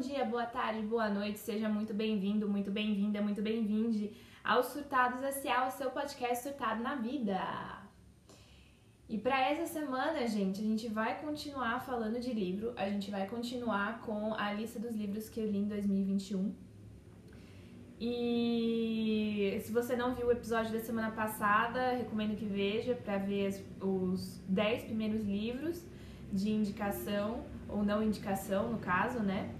dia, boa tarde, boa noite, seja muito bem-vindo, muito bem-vinda, muito bem-vinde ao Surtados S.A., o seu podcast Surtado na Vida. E para essa semana, gente, a gente vai continuar falando de livro, a gente vai continuar com a lista dos livros que eu li em 2021. E se você não viu o episódio da semana passada, recomendo que veja para ver os 10 primeiros livros de indicação, ou não indicação no caso, né?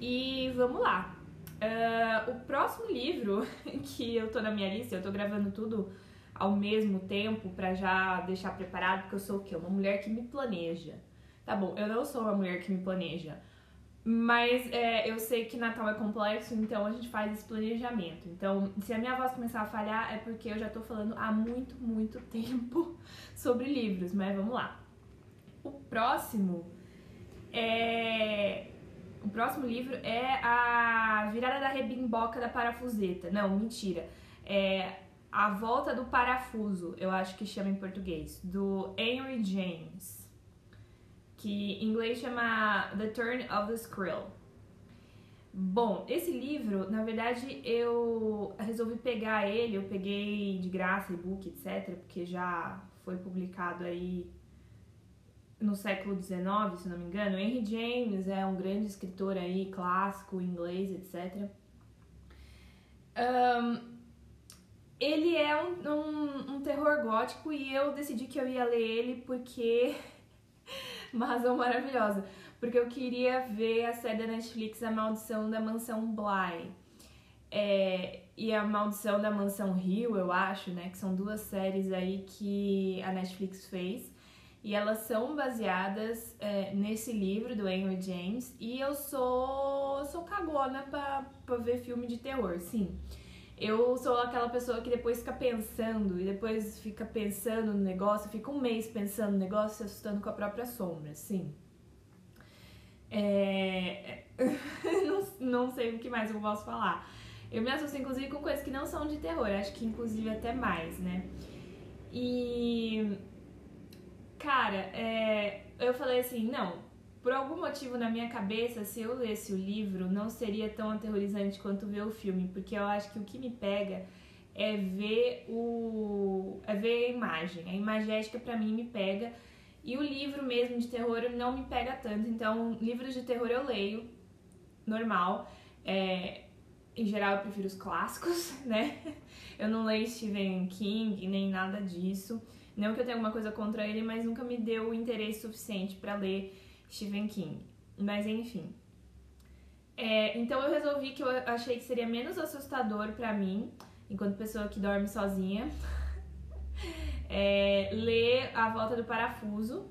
E vamos lá. Uh, o próximo livro que eu tô na minha lista, eu tô gravando tudo ao mesmo tempo para já deixar preparado, porque eu sou o quê? Uma mulher que me planeja. Tá bom, eu não sou uma mulher que me planeja, mas é, eu sei que Natal é complexo, então a gente faz esse planejamento. Então, se a minha voz começar a falhar, é porque eu já tô falando há muito, muito tempo sobre livros, mas vamos lá. O próximo é. O próximo livro é A Virada da Rebimboca da Parafuseta. Não, mentira. É A Volta do Parafuso, eu acho que chama em português, do Henry James. Que em inglês chama The Turn of the Skrill. Bom, esse livro, na verdade, eu resolvi pegar ele, eu peguei de graça, e-book, etc, porque já foi publicado aí no século XIX, se não me engano. Henry James é um grande escritor aí, clássico, inglês, etc. Um, ele é um, um, um, terror gótico e eu decidi que eu ia ler ele porque. Uma razão maravilhosa. Porque eu queria ver a série da Netflix A Maldição da Mansão Bly. É, e A Maldição da Mansão Rio, eu acho, né? Que são duas séries aí que a Netflix fez e elas são baseadas é, nesse livro do Henry James e eu sou sou cagona pra, ver filme de terror, sim. Eu sou aquela pessoa que depois fica pensando e depois fica pensando no negócio, fica um mês pensando no negócio, se assustando com a própria sombra, sim. É... não, não sei o que mais eu posso falar. Eu me assusto, inclusive, com coisas que não são de terror, acho que inclusive até mais, né? E Cara, é, eu falei assim, não, por algum motivo na minha cabeça, se eu lesse o livro, não seria tão aterrorizante quanto ver o filme, porque eu acho que o que me pega é ver o é ver a imagem. A imagética para mim me pega e o livro mesmo de terror não me pega tanto. Então, livros de terror eu leio normal. É, em geral eu prefiro os clássicos, né? Eu não leio Stephen King nem nada disso. Não que eu tenha alguma coisa contra ele, mas nunca me deu o interesse suficiente para ler Stephen King. Mas enfim. É, então eu resolvi que eu achei que seria menos assustador para mim, enquanto pessoa que dorme sozinha, é, ler A Volta do Parafuso.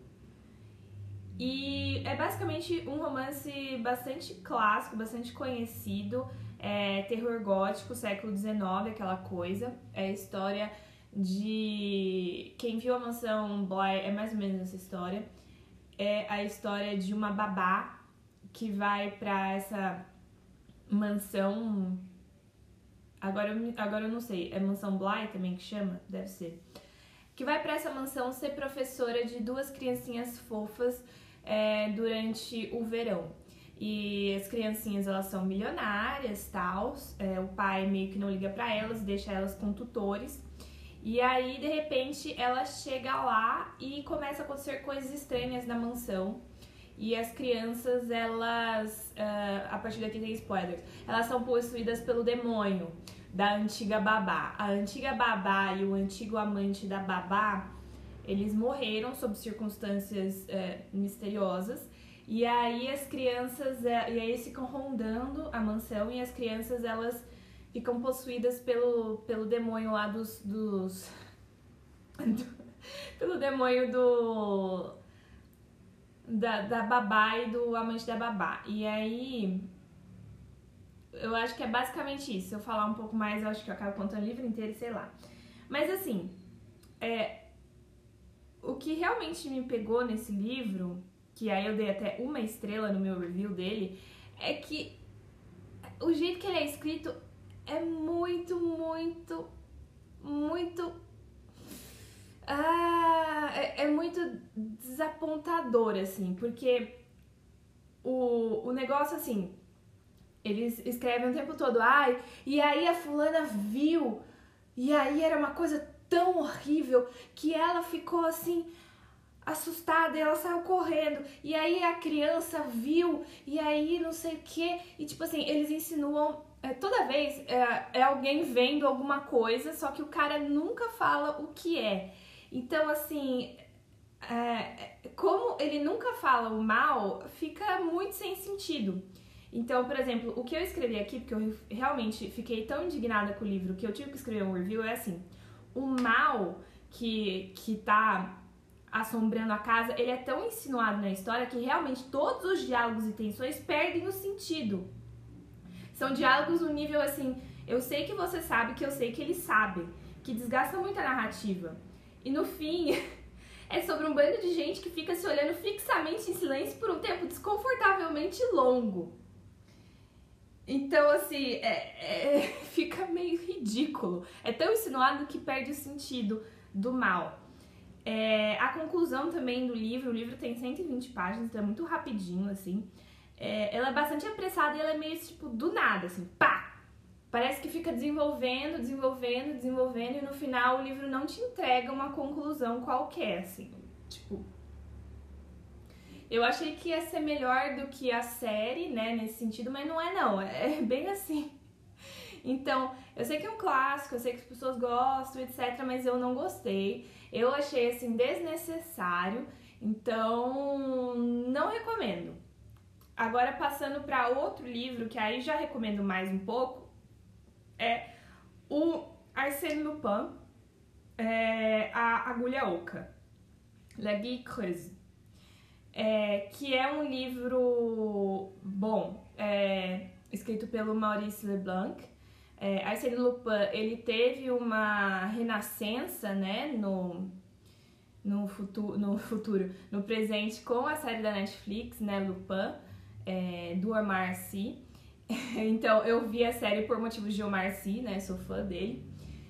E é basicamente um romance bastante clássico, bastante conhecido, é, terror gótico, século XIX, aquela coisa. É a história de quem viu a mansão Bly é mais ou menos essa história. É a história de uma babá que vai para essa mansão. Agora eu, agora eu não sei, é mansão Bly também que chama? Deve ser. Que vai para essa mansão ser professora de duas criancinhas fofas é, durante o verão. E as criancinhas elas são milionárias, tal. É, o pai meio que não liga para elas, deixa elas com tutores. E aí, de repente, ela chega lá e começa a acontecer coisas estranhas na mansão. E as crianças, elas, uh, a partir daqui tem spoilers, elas são possuídas pelo demônio da antiga babá. A antiga babá e o antigo amante da babá, eles morreram sob circunstâncias uh, misteriosas. E aí as crianças, uh, e aí ficam rondando a mansão e as crianças, elas ficam possuídas pelo, pelo demônio lá dos. dos do, pelo demônio do. Da, da babá e do amante da babá. E aí. Eu acho que é basicamente isso. Se eu falar um pouco mais, eu acho que eu acabo contando o livro inteiro, sei lá. Mas assim, é, o que realmente me pegou nesse livro, que aí eu dei até uma estrela no meu review dele, é que o jeito que ele é escrito é muito, muito, muito. Ah, é, é muito desapontador, assim, porque o, o negócio, assim, Eles escrevem o tempo todo, ai, e aí a fulana viu, e aí era uma coisa tão horrível que ela ficou assim assustada e ela saiu correndo. E aí a criança viu, e aí não sei o que. E tipo assim, eles insinuam. É, toda vez é, é alguém vendo alguma coisa, só que o cara nunca fala o que é. Então, assim, é, como ele nunca fala o mal, fica muito sem sentido. Então, por exemplo, o que eu escrevi aqui, porque eu realmente fiquei tão indignada com o livro que eu tive que escrever um review, é assim: o mal que, que tá assombrando a casa, ele é tão insinuado na história que realmente todos os diálogos e tensões perdem o sentido. São diálogos no nível assim, eu sei que você sabe que eu sei que ele sabe, que desgasta muito a narrativa. E no fim, é sobre um bando de gente que fica se olhando fixamente em silêncio por um tempo desconfortavelmente longo. Então, assim, é, é, fica meio ridículo. É tão insinuado que perde o sentido do mal. É, a conclusão também do livro, o livro tem 120 páginas, então é muito rapidinho, assim. É, ela é bastante apressada e ela é meio, tipo, do nada, assim, pá! Parece que fica desenvolvendo, desenvolvendo, desenvolvendo, e no final o livro não te entrega uma conclusão qualquer, assim. Tipo, eu achei que ia ser melhor do que a série, né, nesse sentido, mas não é não, é bem assim. Então, eu sei que é um clássico, eu sei que as pessoas gostam, etc, mas eu não gostei. Eu achei assim desnecessário, então não recomendo. Agora passando para outro livro que aí já recomendo mais um pouco, é o Arsène Lupin, é, a Agulha Oca, La Guille Creuse é, que é um livro bom, é, escrito pelo Maurice Leblanc. É, Arsène Lupin, ele teve uma renascença, né, no, no, futuro, no futuro, no presente, com a série da Netflix, né, Lupin, é, do Omar Sy. Então, eu vi a série por motivos de Omar Sy, né, sou fã dele,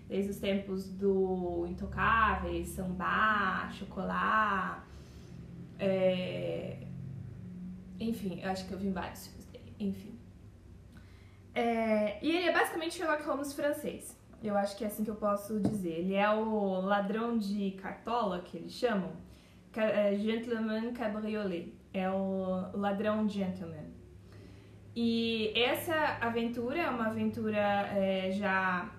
desde os tempos do Intocáveis, Samba, Chocolat, é... Enfim, eu acho que eu vi vários filmes dele. Enfim. É... E ele é basicamente Sherlock Holmes francês. Eu acho que é assim que eu posso dizer. Ele é o ladrão de cartola, que eles chamam. É, gentleman Cabriolet. É o ladrão gentleman. E essa aventura é uma aventura é, já.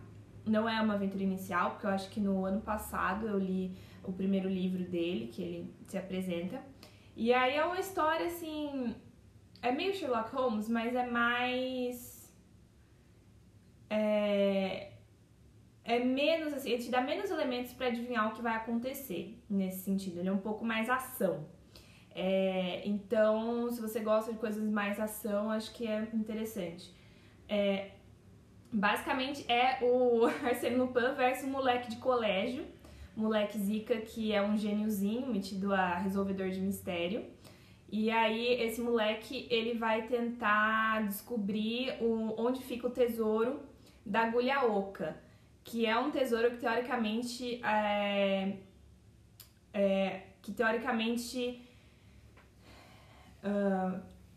Não é uma aventura inicial, porque eu acho que no ano passado eu li o primeiro livro dele, que ele se apresenta. E aí é uma história assim. É meio Sherlock Holmes, mas é mais. É, é menos assim, ele te dá menos elementos para adivinhar o que vai acontecer nesse sentido. Ele é um pouco mais ação. É, então, se você gosta de coisas mais ação, acho que é interessante. É, basicamente é o Arsène Lupin versus um moleque de colégio moleque Zika, que é um gêniozinho, metido a resolvedor de mistério. E aí esse moleque, ele vai tentar descobrir o, onde fica o tesouro da agulha oca, que é um tesouro que teoricamente é, é que teoricamente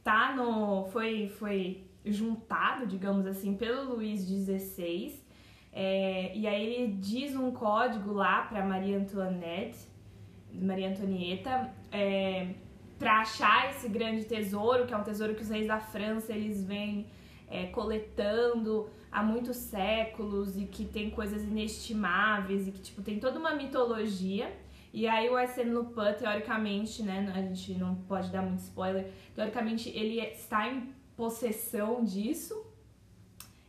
tá no foi foi juntado, digamos assim, pelo Luís XVI é, e aí ele diz um código lá para Maria Antoinette, Maria Antonieta, é, para achar esse grande tesouro, que é um tesouro que os reis da França eles vêm é, coletando há muitos séculos e que tem coisas inestimáveis e que tipo tem toda uma mitologia. E aí o Arsène Lupin, teoricamente, né, a gente não pode dar muito spoiler, teoricamente ele está em possessão disso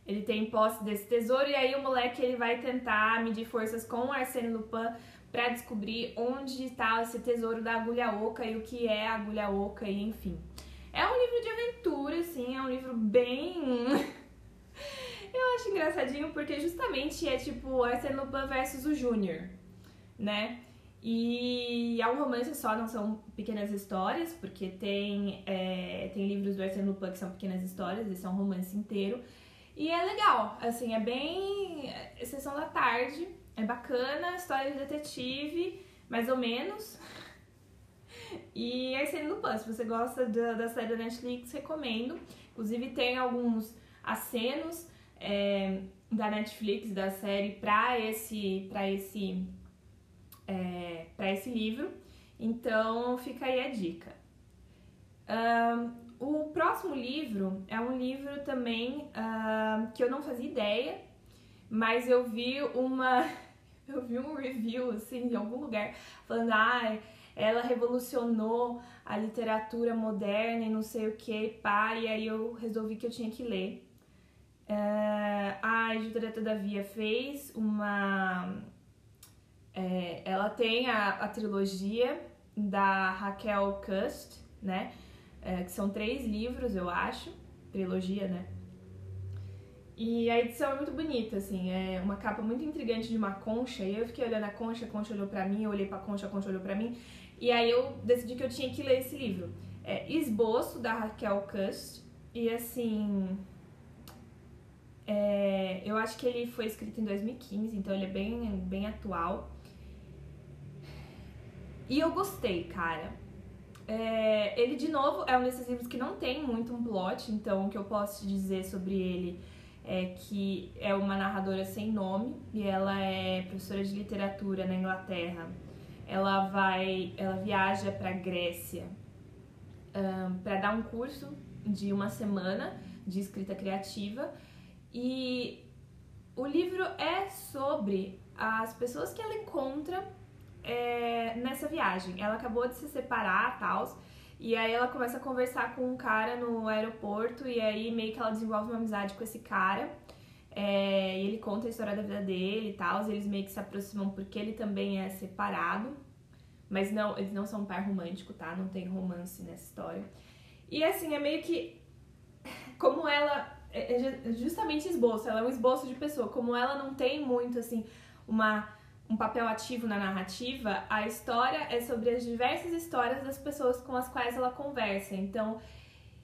ele tem posse desse tesouro e aí o moleque ele vai tentar medir forças com o Arsène Lupin para descobrir onde está esse tesouro da agulha oca e o que é a agulha oca e enfim. É um livro de aventura, assim, é um livro bem Eu acho engraçadinho porque justamente é tipo Arsène Lupin versus o Júnior, né? E é um romance só, não são pequenas histórias, porque tem, é, tem livros do Arsène Lupin que são pequenas histórias, esse é um romance inteiro. E é legal, assim, é bem. É, sessão da tarde, é bacana, história de detetive, mais ou menos. E é Arsene Lupin, se você gosta da, da série da Netflix, recomendo. Inclusive tem alguns acenos é, da Netflix, da série, para esse, pra esse, é, esse livro. Então fica aí a dica. Um, o próximo livro é um livro também que eu não fazia ideia, mas eu vi uma. Eu vi um review, assim, em algum lugar, falando, ah, ela revolucionou a literatura moderna e não sei o que, pá, e aí eu resolvi que eu tinha que ler. Uh, a editora Todavia fez uma. É, ela tem a, a trilogia da Raquel Cust, né? É, que são três livros, eu acho, trilogia, né? E a edição é muito bonita, assim, é uma capa muito intrigante de uma concha, e eu fiquei olhando a concha, a concha olhou pra mim, eu olhei pra concha, a concha olhou pra mim, e aí eu decidi que eu tinha que ler esse livro. É Esboço, da Raquel Cust, e assim... É, eu acho que ele foi escrito em 2015, então ele é bem, bem atual. E eu gostei, cara. É, ele, de novo, é um desses livros que não tem muito um plot, então o que eu posso te dizer sobre ele é que é uma narradora sem nome e ela é professora de literatura na Inglaterra. Ela vai, ela viaja para Grécia um, para dar um curso de uma semana de escrita criativa e o livro é sobre as pessoas que ela encontra é, nessa viagem. Ela acabou de se separar, tal, e aí ela começa a conversar com um cara no aeroporto e aí meio que ela desenvolve uma amizade com esse cara. É, e ele conta a história da vida dele e tal, eles meio que se aproximam porque ele também é separado. Mas não, eles não são um par romântico, tá? Não tem romance nessa história. E assim, é meio que como ela é, é justamente esboço, ela é um esboço de pessoa, como ela não tem muito assim uma um papel ativo na narrativa, a história é sobre as diversas histórias das pessoas com as quais ela conversa. Então,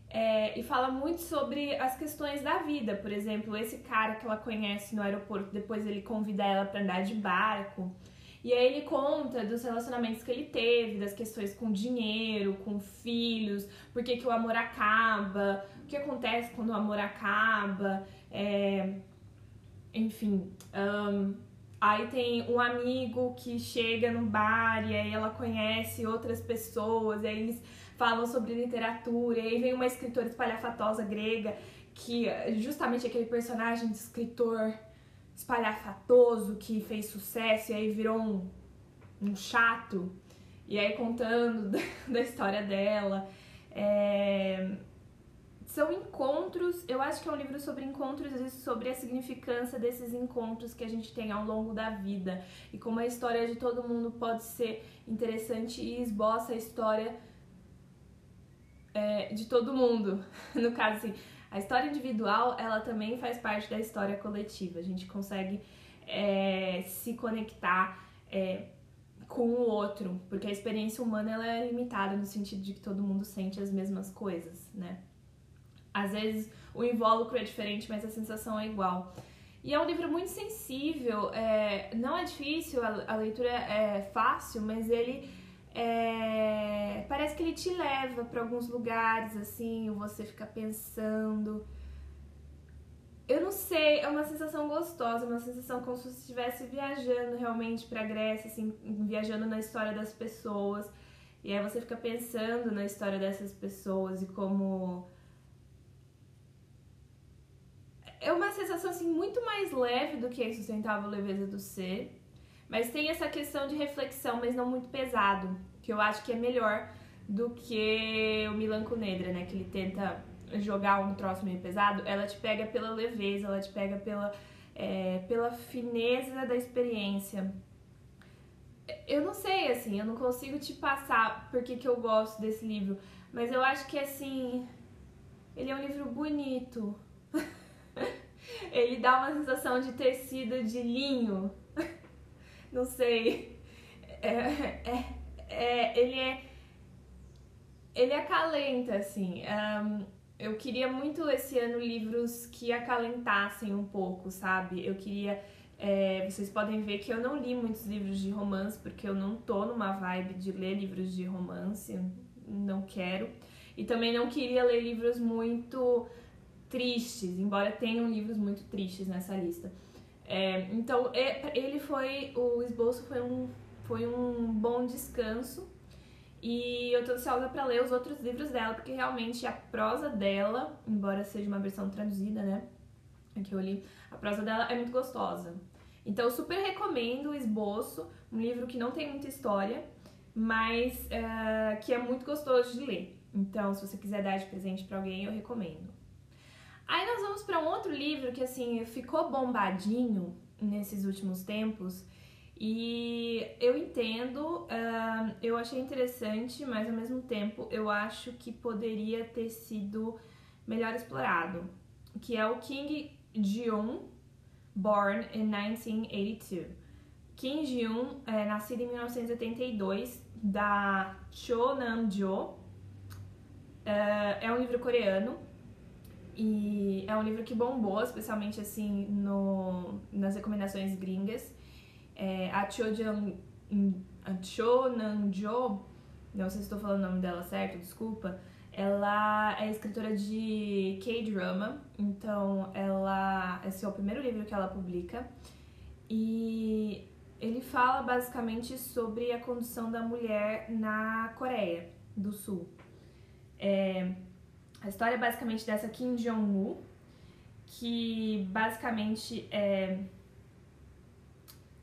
é, e fala muito sobre as questões da vida. Por exemplo, esse cara que ela conhece no aeroporto, depois ele convida ela para andar de barco. E aí ele conta dos relacionamentos que ele teve, das questões com dinheiro, com filhos, por que, o amor acaba, o que acontece quando o amor acaba, é, enfim. Um, Aí tem um amigo que chega no bar e aí ela conhece outras pessoas, e aí eles falam sobre literatura, e aí vem uma escritora espalhafatosa grega, que justamente aquele personagem de escritor espalhafatoso que fez sucesso e aí virou um, um chato, e aí contando da, da história dela. É, são encontros, eu acho que é um livro sobre encontros e sobre a significância desses encontros que a gente tem ao longo da vida e como a história de todo mundo pode ser interessante e esboça a história é, de todo mundo. No caso, assim, a história individual, ela também faz parte da história coletiva. A gente consegue é, se conectar é, com o outro, porque a experiência humana ela é limitada no sentido de que todo mundo sente as mesmas coisas, né? Às vezes o invólucro é diferente, mas a sensação é igual. E é um livro muito sensível, é, não é difícil, a, a, leitura é fácil, mas ele é, parece que ele te leva para alguns lugares, assim, você fica pensando. Eu não sei, é uma sensação gostosa, uma sensação como se você estivesse viajando realmente para Grécia, assim, viajando na história das pessoas. E aí você fica pensando na história dessas pessoas e como é uma sensação assim muito mais leve do que a insustentável leveza do ser, mas tem essa questão de reflexão, mas não muito pesado, que eu acho que é melhor do que o Milan Cunedra, né, que ele tenta jogar um troço meio pesado, ela te pega pela leveza, ela te pega pela, é, pela fineza da experiência. Eu não sei, assim, eu não consigo te passar porque que eu gosto desse livro, mas eu acho que, assim, ele é um livro bonito. Ele dá uma sensação de tecido de linho. Não sei. É, é, é, ele é. Ele acalenta, assim. Um, eu queria muito esse ano livros que acalentassem um pouco, sabe? Eu queria. É, vocês podem ver que eu não li muitos livros de romance, porque eu não tô numa vibe de ler livros de romance, não quero. E também não queria ler livros muito tristes, embora tenham livros muito tristes nessa lista. É, então, ele foi. O esboço foi um, foi um bom descanso. E eu tô ansiosa para ler os outros livros dela, porque realmente a prosa dela, embora seja uma versão traduzida, né? Que eu li, a prosa dela é muito gostosa. Então, eu super recomendo o Esboço, um livro que não tem muita história, mas uh, que é muito gostoso de ler. Então, se você quiser dar de presente para alguém, eu recomendo. Aí nós vamos para um outro livro que assim ficou bombadinho nesses últimos tempos e eu entendo, uh, eu achei interessante, mas ao mesmo tempo eu acho que poderia ter sido melhor explorado, que é o King Jeon, born in 1982. Kim Ji-yoon é nascido em 1982 da Cho Nam-jo. É, é um livro coreano e é um livro que bombou, especialmente assim no, nas recomendações gringas. É, a Cho, Nam-jo, não sei se estou falando o nome dela certo, desculpa. Ela é escritora de K-drama, então ela esse é o primeiro livro que ela publica e ele fala basicamente sobre a condição da mulher na Coreia do Sul. É, a história é basicamente dessa Kim Jong-woo, que basicamente é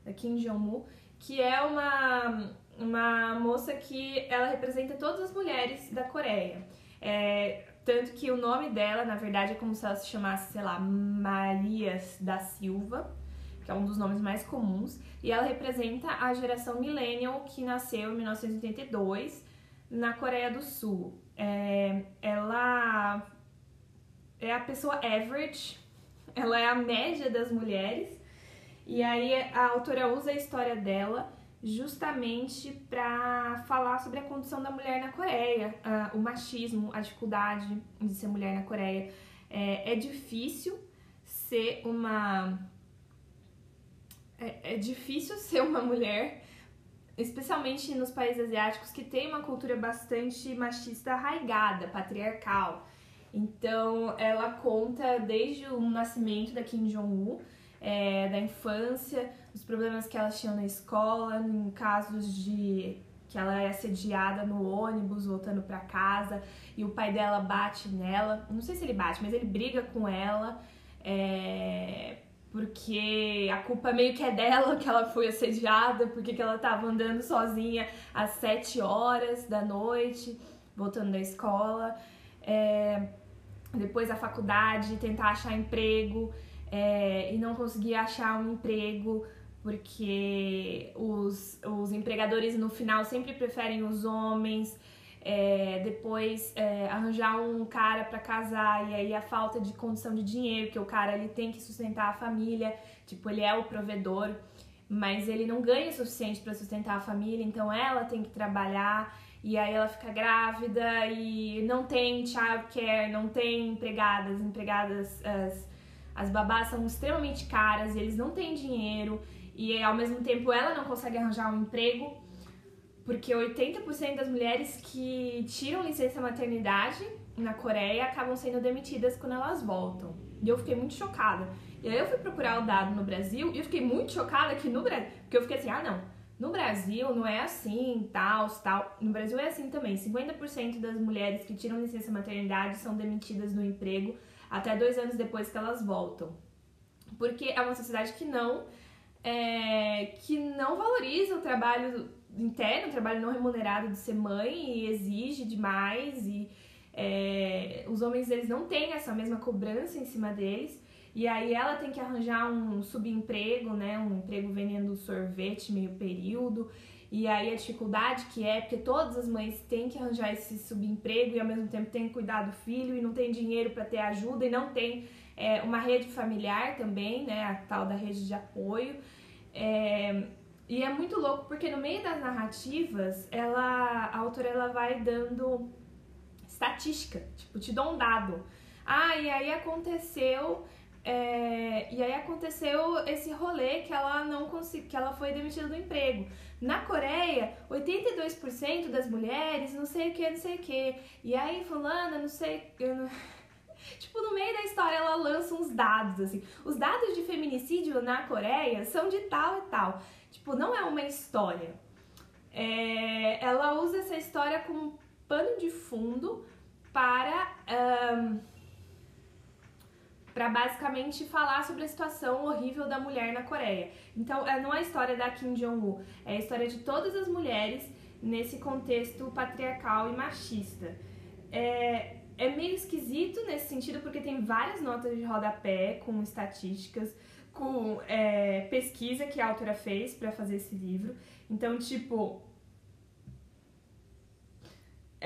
da Kim Jong-woo, que é uma uma moça que ela representa todas as mulheres da Coreia. É, tanto que o nome dela, na verdade, é como se ela se chamasse, sei lá, Marias da Silva, que é um dos nomes mais comuns, e ela representa a geração millennial que nasceu em 1982 na Coreia do Sul. É, é a pessoa average, ela é a média das mulheres, e aí a autora usa a história dela justamente para falar sobre a condição da mulher na Coreia, o machismo, a dificuldade de ser mulher na Coreia. É, é difícil ser uma é, é difícil ser uma mulher, especialmente nos países asiáticos que tem uma cultura bastante machista arraigada, patriarcal. Então, ela conta desde o nascimento da Kim Jong-un, é, da infância, os problemas que ela tinha na escola, em casos de que ela é assediada no ônibus voltando para casa e o pai dela bate nela. Não sei se ele bate, mas ele briga com ela. É, porque a culpa meio que é dela que ela foi assediada, porque que ela tava andando sozinha às sete horas da noite, voltando da escola. É, depois a faculdade, tentar achar emprego é, e não conseguir achar um emprego porque os, os empregadores no final sempre preferem os homens é, depois é, arranjar um cara para casar e aí a falta de condição de dinheiro, que o cara ele tem que sustentar a família, tipo, ele é o provedor, mas ele não ganha o suficiente para sustentar a família, então ela tem que trabalhar e aí ela fica grávida e não tem childcare, não tem empregadas, empregadas as, as babás são extremamente caras, e eles não têm dinheiro e ao mesmo tempo ela não consegue arranjar um emprego porque 80% das mulheres que tiram licença maternidade na Coreia acabam sendo demitidas quando elas voltam. E eu fiquei muito chocada. E aí eu fui procurar o dado no Brasil e eu fiquei muito chocada que no Brasil. Porque eu fiquei assim, ah não, no Brasil não é assim, tal, tal. No Brasil é assim também. 50% das mulheres que tiram licença maternidade são demitidas no emprego até dois anos depois que elas voltam. Porque é uma sociedade que não. É, que não valoriza o trabalho interno, trabalho não remunerado de ser mãe e exige demais e é, os homens eles não têm essa mesma cobrança em cima deles e aí ela tem que arranjar um subemprego, né, um emprego vendendo sorvete meio período e aí a dificuldade que é porque todas as mães têm que arranjar esse subemprego e ao mesmo tempo têm que cuidar do filho e não tem dinheiro para ter ajuda e não tem é, uma rede familiar também, né, a tal da rede de apoio. É, e é muito louco porque no meio das narrativas, ela, a autora ela vai dando estatística, tipo, te dou um dado. Ah, e aí aconteceu, é, e aí aconteceu esse rolê que ela não conseguiu, que ela foi demitida do emprego. Na Coreia, 82% das mulheres, não sei o que, não sei o que. E aí fulana, não sei, Tipo, no meio da história ela lança uns dados, assim. Os dados de feminicídio na Coreia são de tal e tal. Tipo, não é uma história. É, ela usa essa história como pano de fundo para. Um, para basicamente falar sobre a situação horrível da mulher na Coreia. Então, é, não é a história da Kim Jong-un, é a história de todas as mulheres nesse contexto patriarcal e machista. É, é meio esquisito nesse sentido porque tem várias notas de rodapé com estatísticas, com é, pesquisa que a autora fez para fazer esse livro. Então, tipo.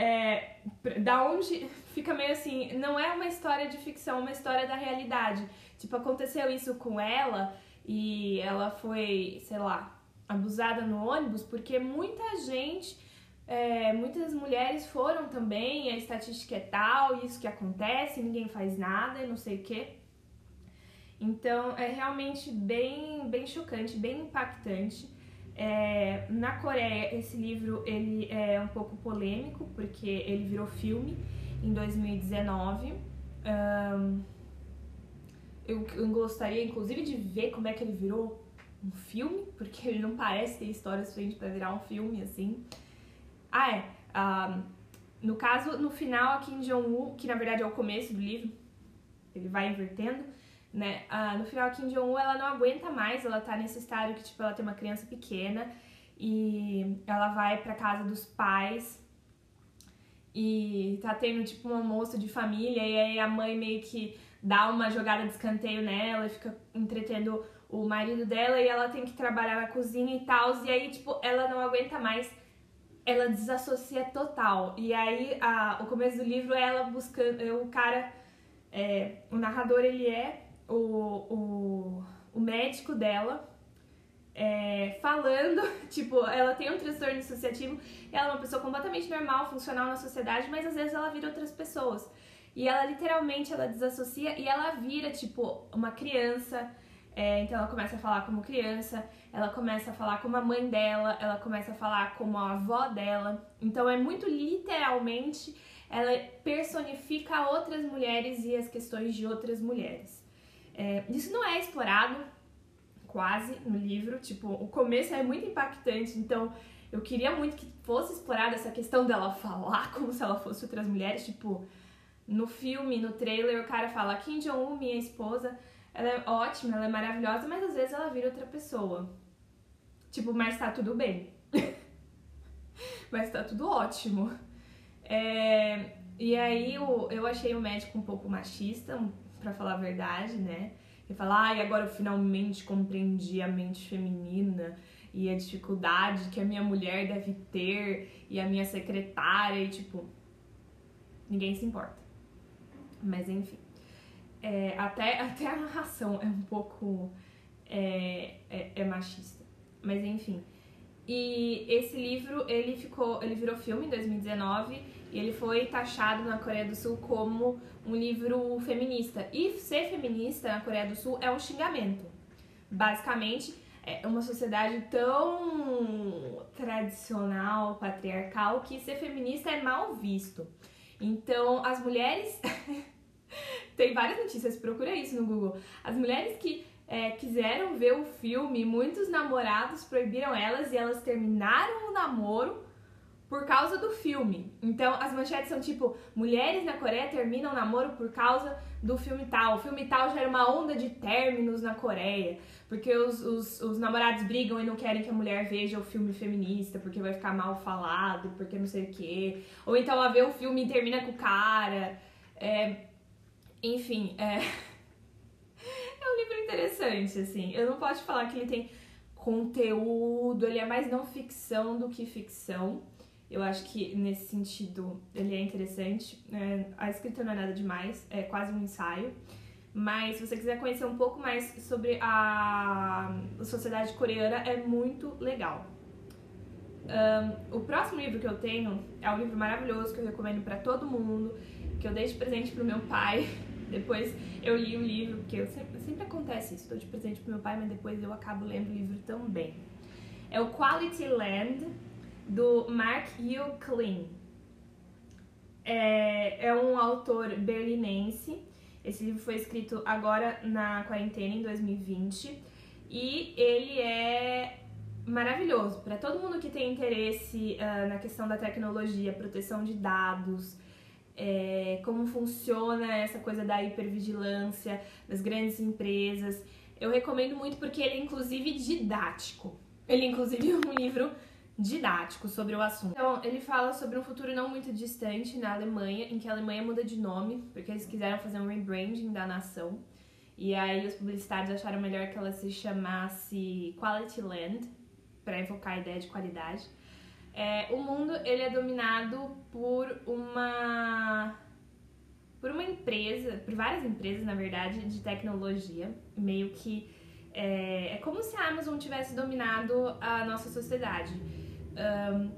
É, da onde fica meio assim, não é uma história de ficção, é uma história da realidade. Tipo, aconteceu isso com ela e ela foi, sei lá, abusada no ônibus porque muita gente é, muitas mulheres foram também, a estatística é tal, isso que acontece, ninguém faz nada e não sei o que. Então é realmente bem, bem chocante, bem impactante. É, na Coreia esse livro ele é um pouco polêmico porque ele virou filme em 2019. Um, eu, gostaria inclusive de ver como é que ele virou um filme, porque ele não parece ter história suficiente para virar um filme assim. Ah, é. Um, no caso, no final, a Kim Jong-un, que na verdade é o começo do livro, ele vai invertendo, né? Uh, no final, a Kim Jong-un, ela não aguenta mais, ela tá nesse estado que, tipo, ela tem uma criança pequena e ela vai pra casa dos pais e tá tendo, tipo, um almoço de família e aí a mãe meio que dá uma jogada de escanteio nela e fica entretendo o marido dela e ela tem que trabalhar na cozinha e tal, e aí, tipo, ela não aguenta mais ela desassocia total. E aí, a, o começo do livro é ela buscando. O cara, é, o narrador, ele é o, o, o médico dela. É, falando, tipo, ela tem um transtorno dissociativo, ela é uma pessoa completamente normal, funcional na sociedade, mas às vezes ela vira outras pessoas. E ela literalmente ela desassocia e ela vira, tipo, uma criança. É, então ela começa a falar como criança, ela começa a falar como a mãe dela, ela começa a falar como a avó dela. Então é muito literalmente ela personifica outras mulheres e as questões de outras mulheres. É, isso não é explorado quase no livro, tipo, o começo é muito impactante, então eu queria muito que fosse explorada essa questão dela falar como se ela fosse outras mulheres, tipo, no filme, no trailer, o cara fala Kim Jong-un, minha esposa, ela é ótima, ela é maravilhosa, mas às vezes ela vira outra pessoa. Tipo, mas tá tudo bem. mas tá tudo ótimo. É, e aí eu, eu achei o médico um pouco machista, para falar a verdade, né? Ele fala, ai, agora eu finalmente compreendi a mente feminina e a dificuldade que a minha mulher deve ter e a minha secretária e tipo, ninguém se importa. Mas enfim, é, até, até a narração é um pouco é, é, é machista. Mas enfim. E esse livro, ele ficou, ele virou filme em 2019 e ele foi taxado na Coreia do Sul como um livro feminista. E ser feminista na Coreia do Sul é um xingamento. Basicamente, é uma sociedade tão tradicional, patriarcal, que ser feminista é mal visto. Então, as mulheres. Tem várias notícias, procura isso no Google. As mulheres que é, quiseram ver o filme, muitos namorados proibiram elas e elas terminaram o namoro por causa do filme. Então as manchetes são tipo: mulheres na Coreia terminam o namoro por causa do filme tal. O filme tal gera uma onda de términos na Coreia, porque os, os, os namorados brigam e não querem que a mulher veja o filme feminista, porque vai ficar mal falado, porque não sei o quê. Ou então ela vê o filme e termina com o cara. É, enfim, é. livro interessante, assim. Eu não posso falar que ele tem conteúdo, ele é mais não ficção do que ficção. Eu acho que nesse sentido ele é interessante. É, a escrita não é nada demais, é quase um ensaio. Mas se você quiser conhecer um pouco mais sobre a sociedade coreana, é muito legal. Um, o próximo livro que eu tenho é um livro maravilhoso que eu recomendo para todo mundo, que eu dei de presente pro meu pai. Depois eu li o livro, porque eu sempre, sempre acontece isso, estou de presente pro meu pai, mas depois eu acabo lendo o livro também. É o Quality Land, do Mark Hugh Klein. É, é um autor berlinense Esse livro foi escrito agora na quarentena, em 2020, e ele é maravilhoso para todo mundo que tem interesse uh, na questão da tecnologia, proteção de dados, é, como funciona essa coisa da hipervigilância das grandes empresas. Eu recomendo muito porque ele é inclusive didático. Ele é inclusive um livro didático sobre o assunto. Então, ele fala sobre um futuro não muito distante na Alemanha, em que a Alemanha muda de nome, porque eles quiseram fazer um rebranding da nação. E aí os publicitários acharam melhor que ela se chamasse Quality Land, para evocar a ideia de qualidade. É, o mundo ele é dominado por uma por uma empresa, por várias empresas na verdade de tecnologia, meio que é, é como se a Amazon tivesse dominado a nossa sociedade. Um,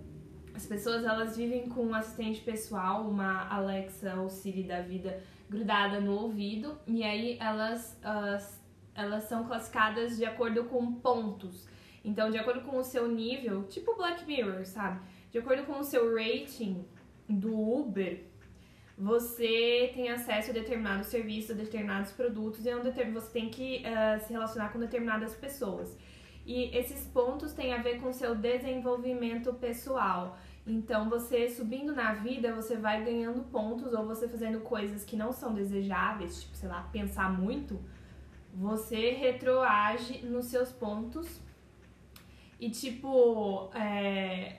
as pessoas elas vivem com um assistente pessoal, uma Alexa ou Siri da vida grudada no ouvido e aí elas, elas, elas são classificadas de acordo com pontos. Então, de acordo com o seu nível, tipo Black Mirror, sabe? De acordo com o seu rating do Uber, você tem acesso a determinados serviços, a determinados produtos, e é você tem que uh, se relacionar com determinadas pessoas. E esses pontos têm a ver com o seu desenvolvimento pessoal. Então, você subindo na vida, você vai ganhando pontos, ou você fazendo coisas que não são desejáveis, tipo, sei lá, pensar muito, você retroage nos seus pontos e, tipo, é...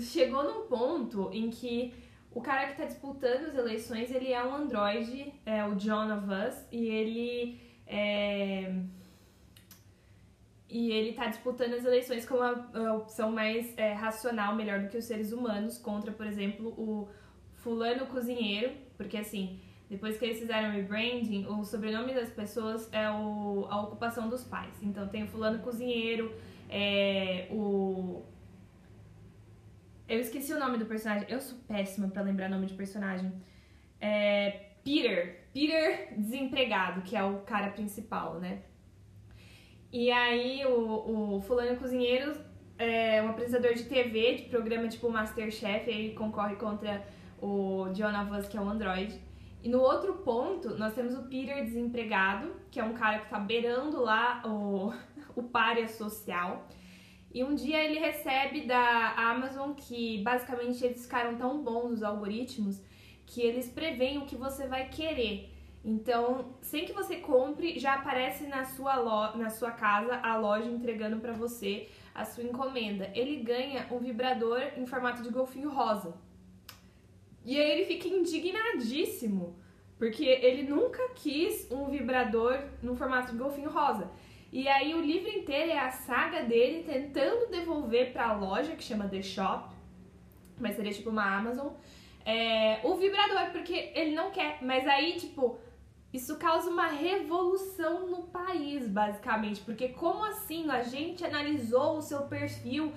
chegou num ponto em que o cara que tá disputando as eleições, ele é um androide, é o John of Us, e ele é... E ele tá disputando as eleições com uma, uma opção mais é, racional, melhor do que os seres humanos, contra, por exemplo, o fulano cozinheiro, porque assim, depois que eles fizeram o rebranding, o sobrenome das pessoas é o, a ocupação dos pais. Então tem o fulano cozinheiro, é, o. Eu esqueci o nome do personagem. Eu sou péssima para lembrar nome de personagem. É Peter. Peter desempregado, que é o cara principal, né? E aí o, o fulano cozinheiro é um apresentador de TV, de programa tipo Masterchef, ele concorre contra o John Avans, que é um android. E no outro ponto, nós temos o Peter desempregado, que é um cara que tá beirando lá o, o párea social. E um dia ele recebe da Amazon que basicamente eles ficaram tão bons os algoritmos que eles preveem o que você vai querer. Então, sem que você compre, já aparece na sua, lo na sua casa a loja entregando para você a sua encomenda. Ele ganha um vibrador em formato de golfinho rosa. E aí ele fica indignadíssimo, porque ele nunca quis um vibrador no formato de golfinho rosa. E aí o livro inteiro é a saga dele tentando devolver para a loja que chama The Shop, mas seria tipo uma Amazon, é, o vibrador, porque ele não quer. Mas aí, tipo, isso causa uma revolução no país, basicamente. Porque como assim a gente analisou o seu perfil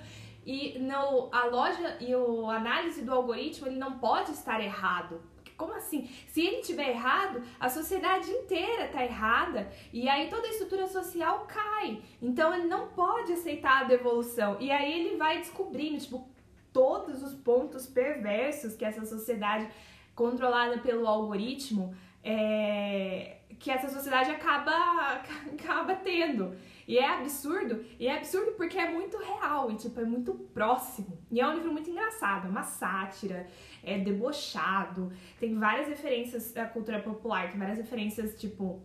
e no, a loja e a análise do algoritmo ele não pode estar errado. Como assim? Se ele tiver errado, a sociedade inteira está errada e aí toda a estrutura social cai. Então ele não pode aceitar a devolução. E aí ele vai descobrindo, tipo, todos os pontos perversos que essa sociedade controlada pelo algoritmo é, que essa sociedade acaba, acaba tendo. E é absurdo, e é absurdo porque é muito real, e tipo, é muito próximo. E é um livro muito engraçado, é uma sátira, é debochado, tem várias referências da cultura popular, tem várias referências, tipo.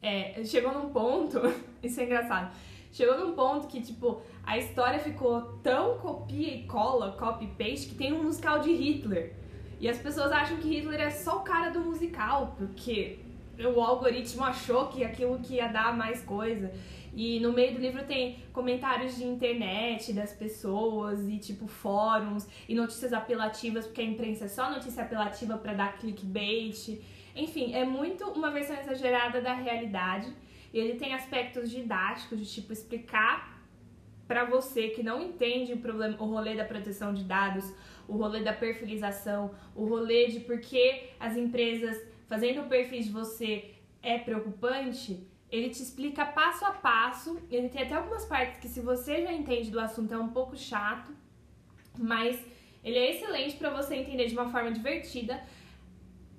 É, chegou num ponto, isso é engraçado. Chegou num ponto que, tipo, a história ficou tão copia e cola, copy paste, que tem um musical de Hitler. E as pessoas acham que Hitler é só o cara do musical, porque o algoritmo achou que aquilo que ia dar mais coisa. E no meio do livro tem comentários de internet das pessoas e tipo fóruns e notícias apelativas, porque a imprensa é só notícia apelativa para dar clickbait. Enfim, é muito uma versão exagerada da realidade. Ele tem aspectos didáticos de tipo explicar para você que não entende o problema, o rolê da proteção de dados, o rolê da perfilização, o rolê de por que as empresas fazendo perfis de você é preocupante, ele te explica passo a passo. Ele tem até algumas partes que, se você já entende do assunto, é um pouco chato, mas ele é excelente para você entender de uma forma divertida.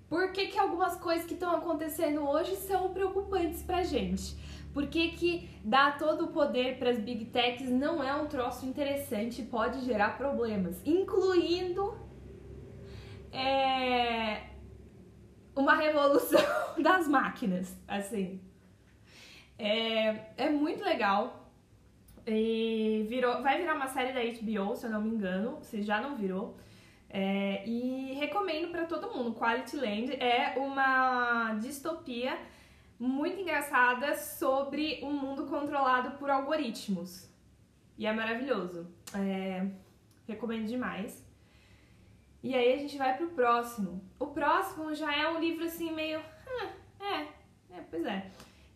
por que, que algumas coisas que estão acontecendo hoje são preocupantes pra gente? Por que, que dar todo o poder para as big techs não é um troço interessante e pode gerar problemas, incluindo é, uma revolução das máquinas, assim. É, é muito legal. E virou, vai virar uma série da HBO, se eu não me engano, se já não virou. É, e recomendo para todo mundo. Quality Land é uma distopia muito engraçada sobre um mundo controlado por algoritmos. E é maravilhoso. É, recomendo demais. E aí a gente vai pro próximo. O próximo já é um livro assim meio. É, é, pois é.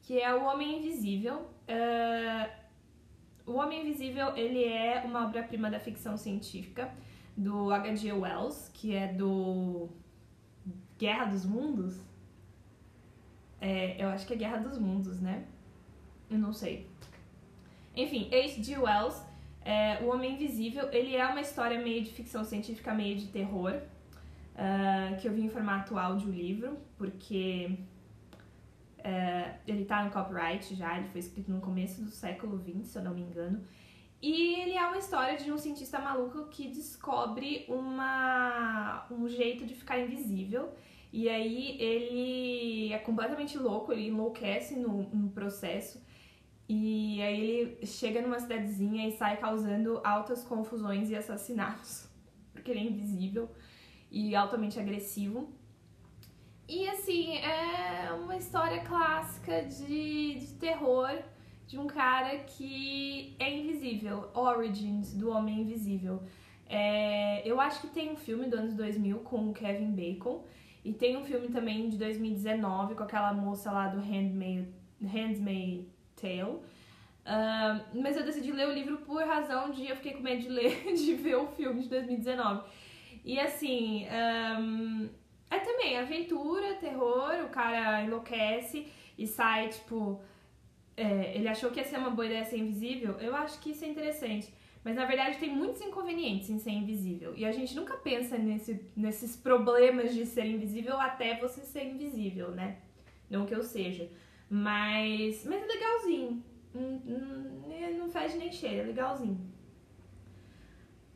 Que é O Homem Invisível. Uh, o Homem Invisível ele é uma obra-prima da ficção científica do H.G. Wells, que é do Guerra dos Mundos. É, eu acho que é Guerra dos Mundos, né? Eu não sei. Enfim, H.G. Wells é, o Homem Invisível, ele é uma história meio de ficção científica, meio de terror, uh, que eu vi em formato audiolivro, porque uh, ele tá no copyright já, ele foi escrito no começo do século XX, se eu não me engano. E ele é uma história de um cientista maluco que descobre uma, um jeito de ficar invisível. E aí ele é completamente louco, ele enlouquece no, no processo. E aí ele chega numa cidadezinha e sai causando altas confusões e assassinatos, porque ele é invisível e altamente agressivo. E assim, é uma história clássica de, de terror de um cara que é invisível, Origins do Homem Invisível. É, eu acho que tem um filme do anos 2000 com o Kevin Bacon e tem um filme também de 2019 com aquela moça lá do Handmaid, Handmaid Tale. Uh, mas eu decidi ler o livro por razão de eu fiquei com medo de ler, de ver o filme de 2019. E assim, um, é também aventura, terror, o cara enlouquece e sai, tipo. É, ele achou que ia ser uma boa ideia ser invisível. Eu acho que isso é interessante. Mas na verdade tem muitos inconvenientes em ser invisível. E a gente nunca pensa nesse, nesses problemas de ser invisível até você ser invisível, né? Não que eu seja. Mas, mas é legalzinho. Não, não, não fede nem cheira, é legalzinho.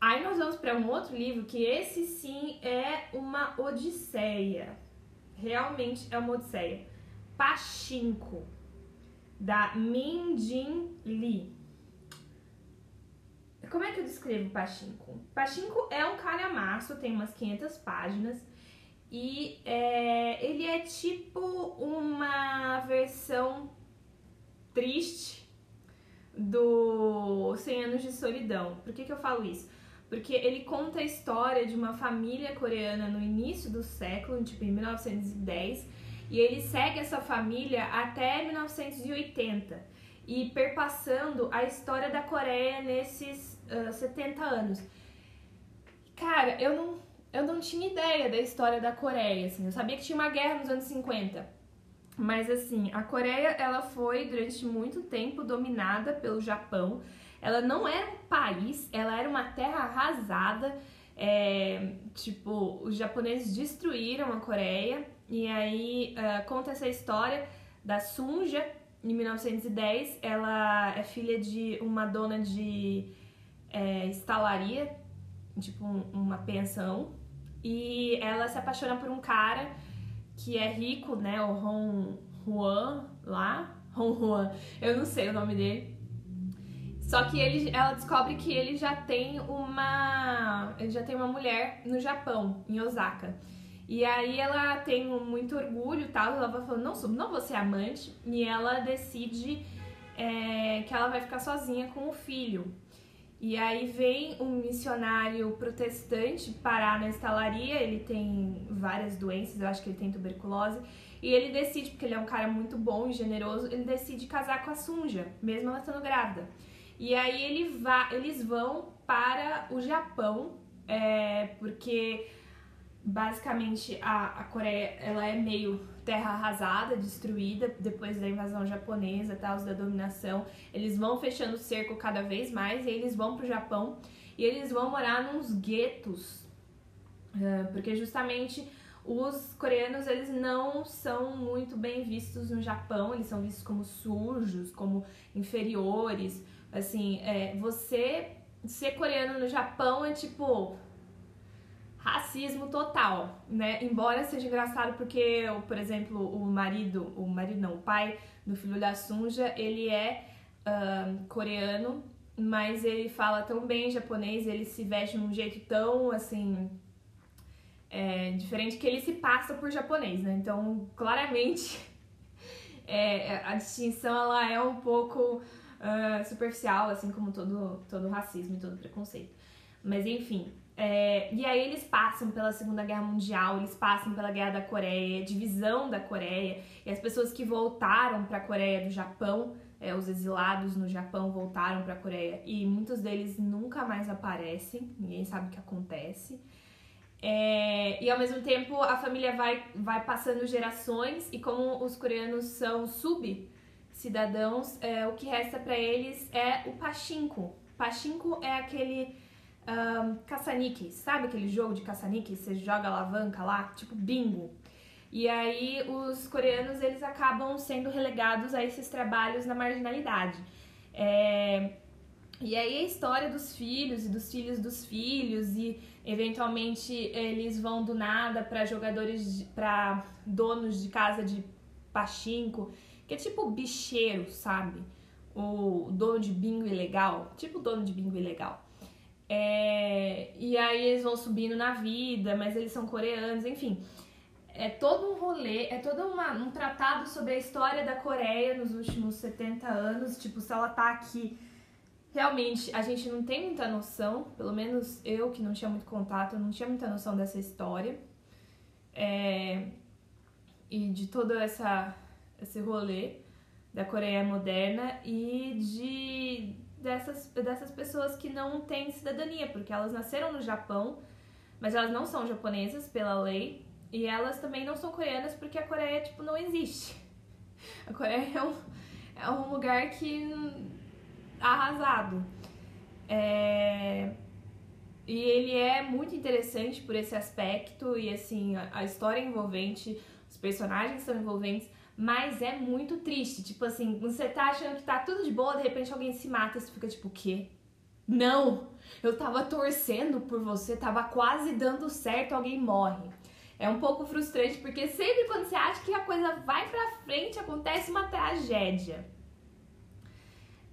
Aí nós vamos para um outro livro que esse sim é uma odisseia. Realmente é uma odisseia. Pachinko, da Min Jin Lee. Como é que eu descrevo Pachinko? Pachinko é um calhamaço, tem umas 500 páginas e é, ele é tipo uma versão triste do 100 Anos de Solidão. Por que, que eu falo isso? Porque ele conta a história de uma família coreana no início do século, tipo em 1910, e ele segue essa família até 1980 e perpassando a história da Coreia nesses uh, 70 anos. Cara, eu não eu não tinha ideia da história da Coreia, assim. Eu sabia que tinha uma guerra nos anos 50. Mas assim, a Coreia, ela foi durante muito tempo dominada pelo Japão. Ela não era um país, ela era uma terra arrasada. É, tipo, os japoneses destruíram a Coreia e aí uh, conta essa história da Sunja em 1910. Ela é filha de uma dona de é, estalaria, tipo um, uma pensão, e ela se apaixona por um cara que é rico, né? O Ron Juan lá. Ron Juan, eu não sei o nome dele. Só que ele, ela descobre que ele já tem uma. Ele já tem uma mulher no Japão, em Osaka. E aí ela tem muito orgulho e tal. Ela vai falando, não, não vou ser amante. E ela decide é, que ela vai ficar sozinha com o filho. E aí vem um missionário protestante parar na estalaria, ele tem várias doenças, eu acho que ele tem tuberculose, e ele decide, porque ele é um cara muito bom e generoso, ele decide casar com a Sunja, mesmo ela estando grávida. E aí ele eles vão para o Japão, é, porque basicamente a, a Coreia ela é meio terra arrasada, destruída depois da invasão japonesa, tal, da dominação. Eles vão fechando o cerco cada vez mais e eles vão pro Japão e eles vão morar nos guetos, porque justamente os coreanos eles não são muito bem vistos no Japão, eles são vistos como sujos, como inferiores. Assim, é, você ser coreano no Japão é tipo racismo total, né? Embora seja engraçado porque, por exemplo, o marido, o marido não, o pai do filho da Sunja, ele é uh, coreano, mas ele fala tão bem japonês, ele se veste de um jeito tão assim é, diferente que ele se passa por japonês, né? Então, claramente, é, a distinção ela é um pouco uh, superficial, assim como todo, todo racismo e todo preconceito. Mas enfim, é, e aí eles passam pela Segunda Guerra Mundial, eles passam pela Guerra da Coreia, divisão da Coreia, e as pessoas que voltaram para a Coreia do Japão, é, os exilados no Japão voltaram para a Coreia, e muitos deles nunca mais aparecem, ninguém sabe o que acontece. É, e ao mesmo tempo a família vai, vai passando gerações e como os coreanos são sub-cidadãos, é, o que resta para eles é o pachinko. Pachinko é aquele um, caça-níqueis, sabe aquele jogo de caça-níqueis? Você joga alavanca lá, tipo bingo. E aí os coreanos eles acabam sendo relegados a esses trabalhos na marginalidade. É, e aí a história dos filhos e dos filhos dos filhos e eventualmente eles vão do nada para jogadores para donos de casa de pachinko, que é tipo bicheiro, sabe? O dono de bingo ilegal, tipo dono de bingo ilegal. É, e aí eles vão subindo na vida, mas eles são coreanos, enfim. É todo um rolê, é todo uma, um tratado sobre a história da Coreia nos últimos 70 anos. Tipo, se ela tá aqui realmente a gente não tem muita noção, pelo menos eu que não tinha muito contato, não tinha muita noção dessa história é, e de todo essa, esse rolê da Coreia moderna e de dessas, dessas pessoas que não têm cidadania, porque elas nasceram no Japão, mas elas não são japonesas pela lei e elas também não são coreanas porque a Coreia tipo não existe. A Coreia é um, é um lugar que arrasado. É... E ele é muito interessante por esse aspecto e assim, a, história envolvente, os personagens são envolventes, mas é muito triste. Tipo assim, você tá achando que tá tudo de boa, de repente alguém se mata, você fica tipo, o quê? Não! Eu tava torcendo por você, tava quase dando certo, alguém morre. É um pouco frustrante porque sempre quando você acha que a coisa vai pra frente, acontece uma tragédia.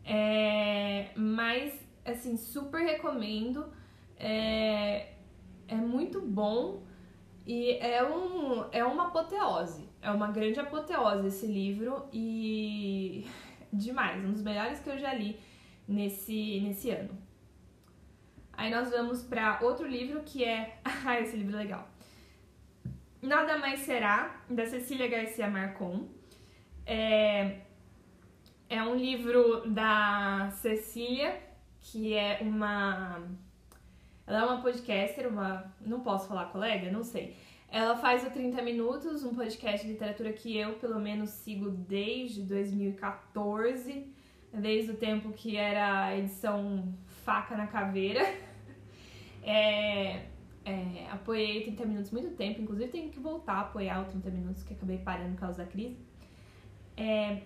É, mas, assim, super recomendo. É, é muito bom e é, um, é uma apoteose. É uma grande apoteose esse livro e demais, um dos melhores que eu já li nesse, nesse ano. Aí nós vamos para outro livro que é. Ah, esse livro é legal. Nada Mais Será, da Cecília Garcia Marcon. É, é um livro da Cecília, que é uma. Ela é uma podcaster, uma. Não posso falar colega? Não sei. Ela faz o 30 Minutos, um podcast de literatura que eu, pelo menos, sigo desde 2014, desde o tempo que era a edição Faca na Caveira. É, é, apoiei 30 Minutos muito tempo, inclusive tenho que voltar a apoiar o 30 Minutos, que acabei parando por causa da crise. É,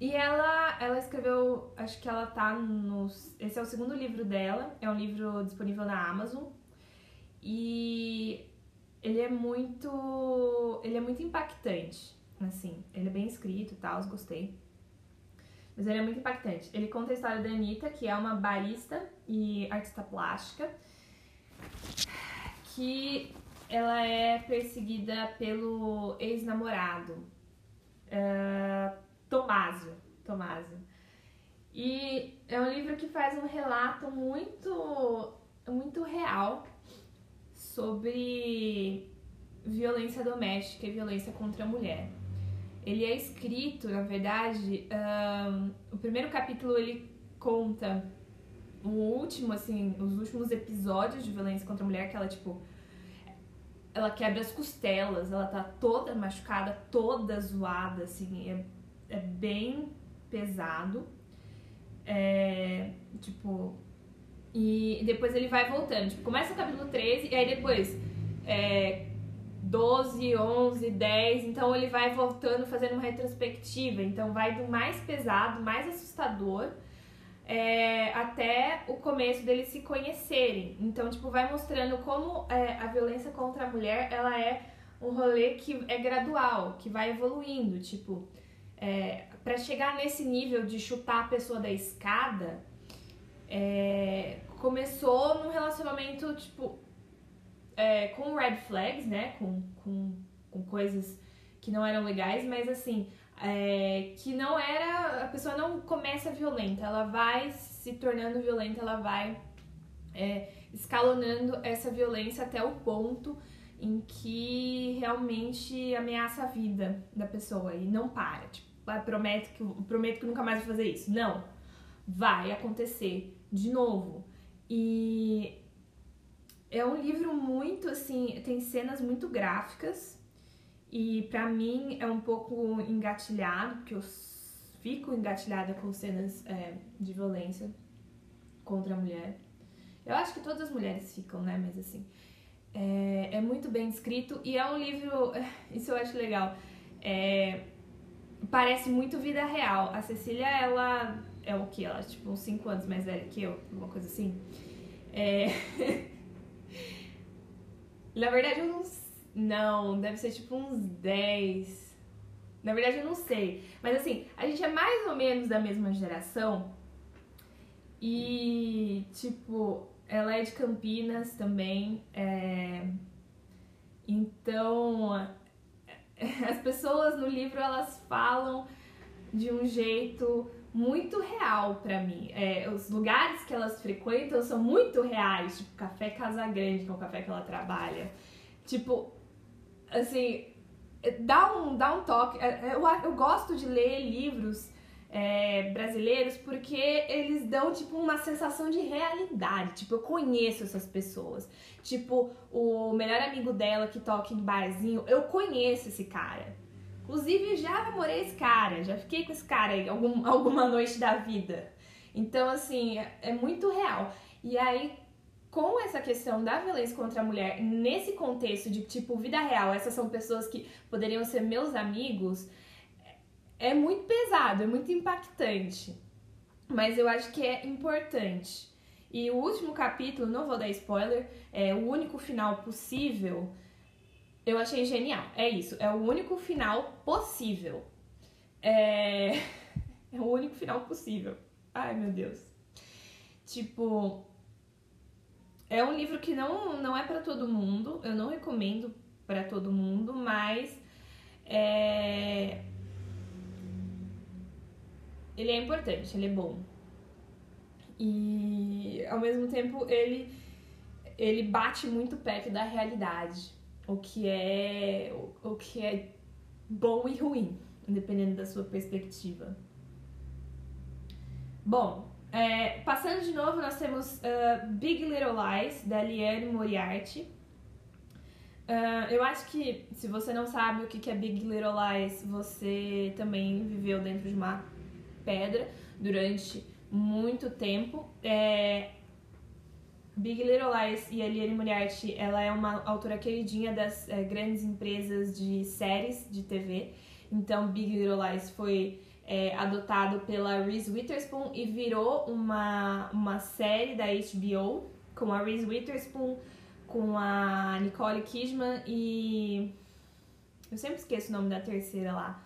e ela, ela escreveu, acho que ela tá nos. Esse é o segundo livro dela, é um livro disponível na Amazon. E ele é muito. Ele é muito impactante. Assim, ele é bem escrito e tal, gostei. Mas ele é muito impactante. Ele conta a história da Anitta, que é uma barista e artista plástica, que ela é perseguida pelo ex-namorado. Uh, Tomásio. Tomásio. E é um livro que faz um relato muito, muito real sobre violência doméstica e violência contra a mulher. Ele é escrito, na verdade, um, o primeiro capítulo ele conta o último, assim, os últimos episódios de violência contra a mulher, que ela, tipo, ela quebra as costelas, ela tá toda machucada, toda zoada, assim, é é bem pesado. É, tipo. E depois ele vai voltando. Tipo, começa o capítulo 13 e aí depois. É, 12, 11, 10, então ele vai voltando fazendo uma retrospectiva, então vai do mais pesado, mais assustador, é, até o começo deles se conhecerem. Então, tipo, vai mostrando como é, a violência contra a mulher, ela é um rolê que é gradual, que vai evoluindo, tipo, é, para chegar nesse nível de chutar a pessoa da escada, é, começou num relacionamento, tipo, é, com red flags, né? Com, com, com coisas que não eram legais, mas assim, é, que não era. A pessoa não começa violenta, ela vai se tornando violenta, ela vai é, escalonando essa violência até o ponto em que realmente ameaça a vida da pessoa e não para. Tipo, prometo que, prometo que nunca mais vou fazer isso. Não. Vai acontecer de novo. E é um livro muito assim, tem cenas muito gráficas e para mim é um pouco engatilhado, porque eu fico engatilhada com cenas é, de violência contra a mulher. Eu acho que todas as mulheres ficam, né? Mas assim, é, é muito bem escrito e é um livro, isso eu acho legal. É, parece muito vida real. A Cecília, ela é o que? Ela é tipo uns 5 anos mais velha que eu, uma coisa assim. É... Na verdade, eu não. Não, deve ser tipo uns 10. Na verdade, eu não sei. Mas assim, a gente é mais ou menos da mesma geração. E, tipo, ela é de Campinas também. É... Então, as pessoas no livro elas falam de um jeito muito real para mim. É, os lugares que elas frequentam são muito reais, tipo Café Casa Grande, que é o café que ela trabalha. Tipo, assim, dá um, dá um toque. É, é, eu, eu gosto de ler livros é, brasileiros porque eles dão, tipo, uma sensação de realidade. Tipo, eu conheço essas pessoas. Tipo, o melhor amigo dela que toca em barzinho, eu conheço esse cara. Inclusive, já namorei esse cara, já fiquei com esse cara aí algum, alguma noite da vida. Então, assim, é, é muito real. E aí, com essa questão da violência contra a mulher, nesse contexto de tipo vida real, essas são pessoas que poderiam ser meus amigos, é muito pesado, é muito impactante. Mas eu acho que é importante. E o último capítulo, não vou dar spoiler, é o único final possível. Eu achei genial. É isso, é o único final possível. É, é o único final possível. Ai, meu Deus. Tipo, é um livro que não, não é para todo mundo. Eu não recomendo para todo mundo, mas é, ele é importante, ele é bom. E ao mesmo tempo ele ele bate muito perto da realidade, o que é o, o que é bom e ruim, dependendo da sua perspectiva. Bom, é, passando de novo, nós temos uh, Big Little Lies, da Liane Moriarty. Uh, eu acho que se você não sabe o que é Big Little Lies, você também viveu dentro de uma pedra durante muito tempo. É, Big Little Lies e a Liane Moriarty, ela é uma autora queridinha das é, grandes empresas de séries de TV. Então, Big Little Lies foi é, adotado pela Reese Witherspoon e virou uma, uma série da HBO com a Reese Witherspoon, com a Nicole Kidman e... Eu sempre esqueço o nome da terceira lá.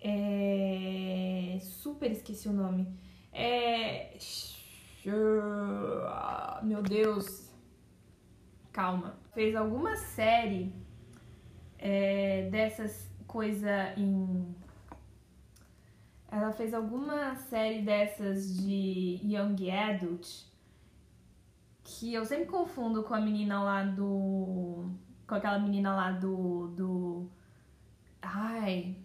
É... Super esqueci o nome. É. Meu Deus. Calma. Fez alguma série é, dessas coisa em. Ela fez alguma série dessas de Young Adult que eu sempre confundo com a menina lá do. com aquela menina lá do. do. Ai,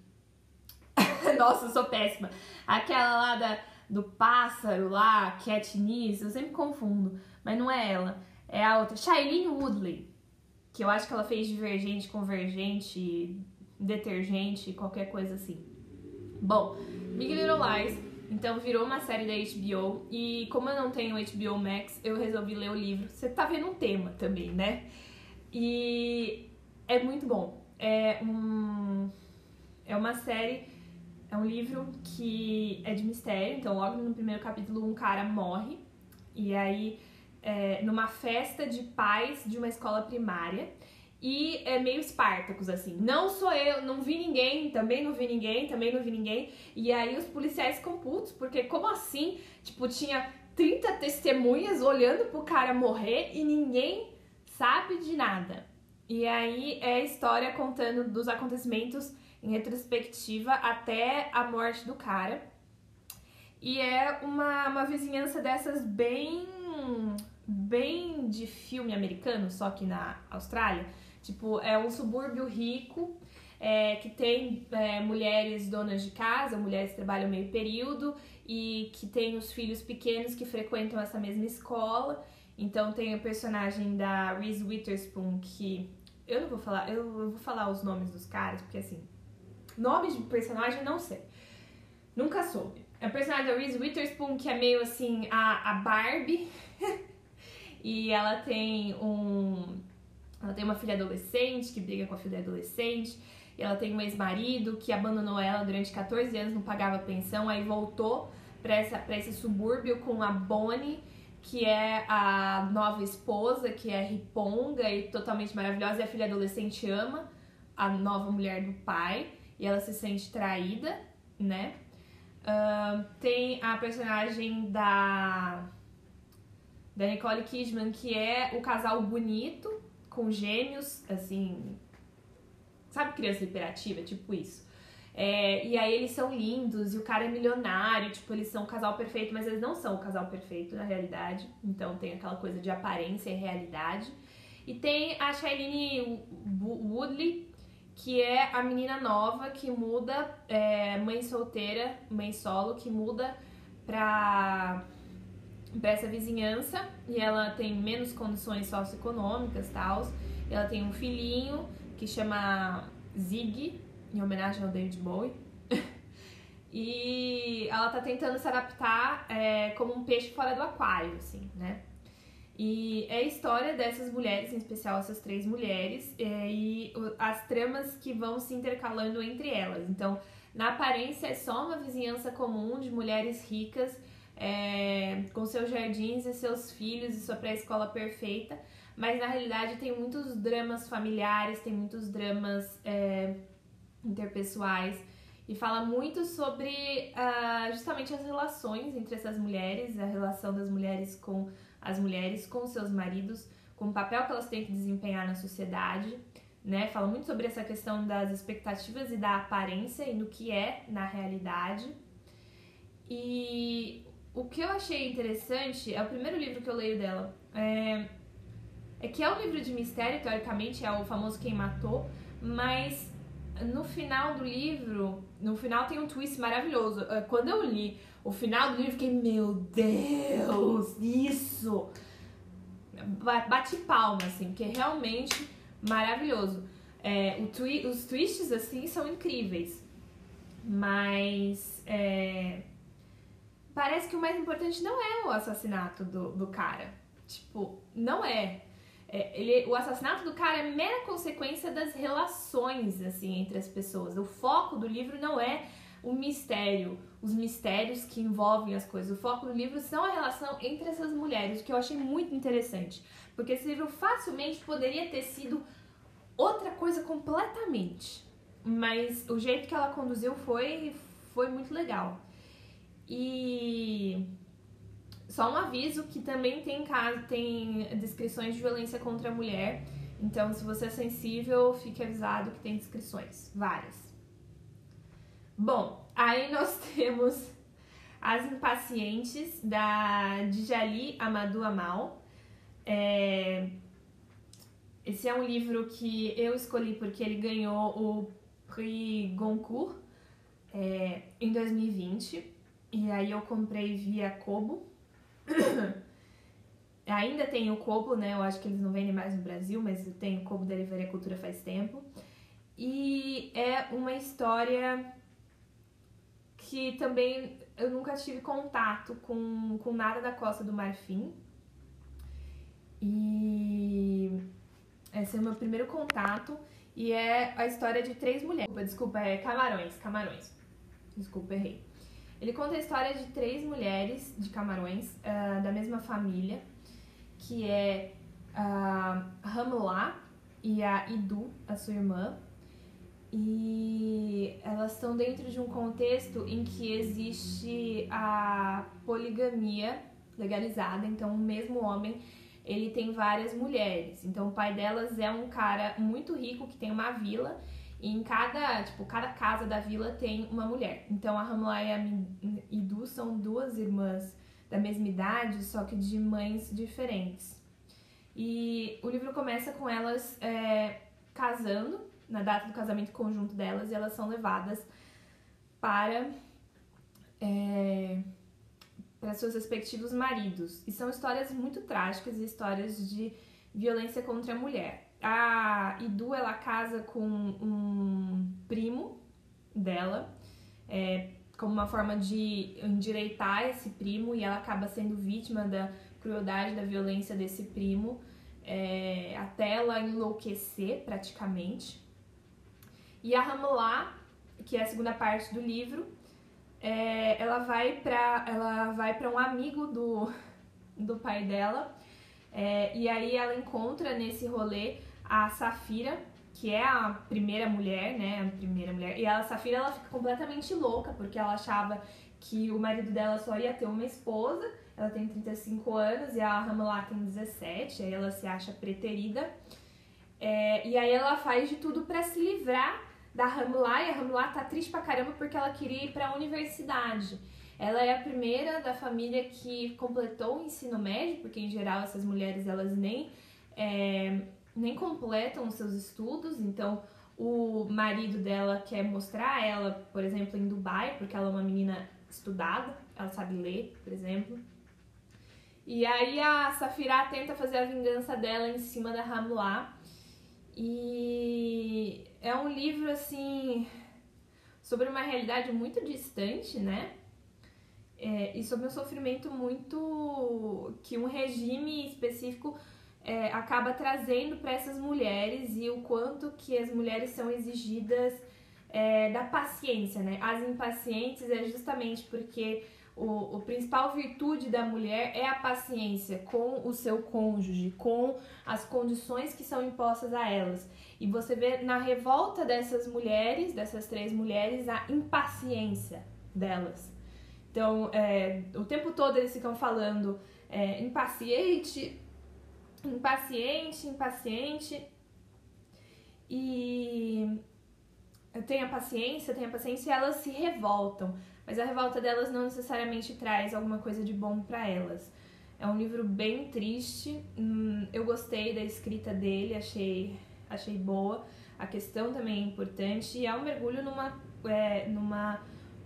Nossa, eu sou péssima. Aquela lá da, do pássaro lá, Katniss, eu sempre confundo. Mas não é ela. É a outra. Shailene Woodley. Que eu acho que ela fez Divergente, Convergente, Detergente, qualquer coisa assim. Bom, Big Little Lies. Então virou uma série da HBO. E como eu não tenho HBO Max, eu resolvi ler o livro. Você tá vendo um tema também, né? E é muito bom. É um é uma série, é um livro que é de mistério, então logo no primeiro capítulo um cara morre e aí é, numa festa de pais de uma escola primária e é meio Espartacus, assim. Não sou eu, não vi ninguém, também não vi ninguém, também não vi ninguém. E aí os policiais ficam putos, porque como assim? Tipo, tinha 30 testemunhas olhando pro cara morrer e ninguém sabe de nada. E aí é a história contando dos acontecimentos em retrospectiva até a morte do cara. E é uma, uma vizinhança dessas bem bem de filme americano, só que na Austrália. Tipo, é um subúrbio rico é, que tem é, mulheres donas de casa, mulheres que trabalham meio período e que tem os filhos pequenos que frequentam essa mesma escola. Então tem o personagem da Reese Witherspoon que eu não vou falar, eu vou falar os nomes dos caras porque assim, nomes de personagem não sei. Nunca soube. É o personagem da Reese Witherspoon que é meio assim a, a Barbie e ela tem um ela tem uma filha adolescente que briga com a filha adolescente. E ela tem um ex-marido que abandonou ela durante 14 anos, não pagava pensão, aí voltou para esse subúrbio com a Bonnie, que é a nova esposa, que é riponga e totalmente maravilhosa, e a filha adolescente ama a nova mulher do pai, e ela se sente traída, né? Uh, tem a personagem da, da Nicole Kidman, que é o casal bonito, com gêmeos, assim. Sabe criança hiperativa? Tipo isso. É, e aí eles são lindos e o cara é milionário, tipo, eles são o casal perfeito, mas eles não são o casal perfeito na realidade. Então tem aquela coisa de aparência e realidade. E tem a Shailene Woodley, que é a menina nova que muda, é, mãe solteira, mãe solo, que muda pra para essa vizinhança e ela tem menos condições socioeconômicas tal. Ela tem um filhinho que chama Zig, em homenagem ao David Bowie. e ela tá tentando se adaptar é, como um peixe fora do aquário, assim, né? E é a história dessas mulheres, em especial essas três mulheres, é, e as tramas que vão se intercalando entre elas. Então, na aparência, é só uma vizinhança comum de mulheres ricas é, com seus jardins e seus filhos e sua pré-escola perfeita, mas na realidade tem muitos dramas familiares, tem muitos dramas é, interpessoais e fala muito sobre uh, justamente as relações entre essas mulheres, a relação das mulheres com as mulheres, com seus maridos, com o papel que elas têm que desempenhar na sociedade. Né? Fala muito sobre essa questão das expectativas e da aparência e no que é na realidade. E o que eu achei interessante é o primeiro livro que eu leio dela. É, é que é um livro de mistério, teoricamente, é o famoso Quem Matou, mas no final do livro, no final tem um twist maravilhoso. É, quando eu li o final do livro, fiquei, meu Deus, isso! Bate palma, assim, porque é realmente maravilhoso. É, twi os twists, assim, são incríveis. Mas é, parece que o mais importante não é o assassinato do, do cara. Tipo, não é. é. ele, o assassinato do cara é mera consequência das relações, assim, entre as pessoas. O foco do livro não é o mistério, os mistérios que envolvem as coisas. O foco do livro são a relação entre essas mulheres, o que eu achei muito interessante. Porque esse livro facilmente poderia ter sido outra coisa completamente. Mas o jeito que ela conduziu foi, foi muito legal. E só um aviso que também tem, tem descrições de violência contra a mulher. Então, se você é sensível, fique avisado que tem descrições, várias. Bom, aí nós temos As Impacientes, da Djali Amadou Amal. É... Esse é um livro que eu escolhi porque ele ganhou o Prix Goncourt é, em 2020. E aí eu comprei via Kobo. Ainda tem o Kobo, né? Eu acho que eles não vendem mais no Brasil, mas eu tenho o Kobo da Livraria Cultura faz tempo. E é uma história que também eu nunca tive contato com, com nada da Costa do Marfim. E Esse é o meu primeiro contato e é a história de três mulheres. Desculpa, é Camarões, Camarões. Desculpa, errei. Ele conta a história de três mulheres de Camarões uh, da mesma família, que é a Hamla e a Idu, a sua irmã. E elas estão dentro de um contexto em que existe a poligamia legalizada, então o mesmo homem ele tem várias mulheres. Então o pai delas é um cara muito rico que tem uma vila e em cada, tipo, cada casa da vila tem uma mulher. Então a Hamla e a Idu são duas irmãs da mesma idade, só que de mães diferentes. E o livro começa com elas é, casando, na data do casamento conjunto delas, e elas são levadas para. É, para seus respectivos maridos. E são histórias muito trágicas e histórias de violência contra a mulher. A Idu ela casa com um primo dela, é, como uma forma de endireitar esse primo, e ela acaba sendo vítima da crueldade, da violência desse primo, é, até ela enlouquecer praticamente. E a Ramulá, que é a segunda parte do livro, é, ela vai para ela vai para um amigo do, do pai dela é, e aí ela encontra nesse rolê a Safira que é a primeira mulher né a primeira mulher. E a Safira ela fica completamente louca porque ela achava que o marido dela só ia ter uma esposa. Ela tem 35 anos e a Ramala tem 17 aí ela se acha preterida. É, e aí ela faz de tudo para se livrar da Hamulá, e a Hamulá tá triste pra caramba porque ela queria ir pra universidade. Ela é a primeira da família que completou o ensino médio, porque em geral essas mulheres elas nem, é, nem completam os seus estudos, então o marido dela quer mostrar ela, por exemplo, em Dubai, porque ela é uma menina estudada, ela sabe ler, por exemplo. E aí a Safira tenta fazer a vingança dela em cima da Hamulá. E é um livro assim sobre uma realidade muito distante, né? É, e sobre um sofrimento muito que um regime específico é, acaba trazendo para essas mulheres e o quanto que as mulheres são exigidas é, da paciência, né? As impacientes é justamente porque o, o principal virtude da mulher é a paciência com o seu cônjuge, com as condições que são impostas a elas. E você vê na revolta dessas mulheres, dessas três mulheres, a impaciência delas. Então, é, o tempo todo eles ficam falando é, impaciente, impaciente, impaciente. E tenha paciência, tenha paciência, e elas se revoltam. Mas a revolta delas não necessariamente traz alguma coisa de bom para elas. É um livro bem triste. Hum, eu gostei da escrita dele, achei, achei boa. A questão também é importante e é um mergulho numa, é, numa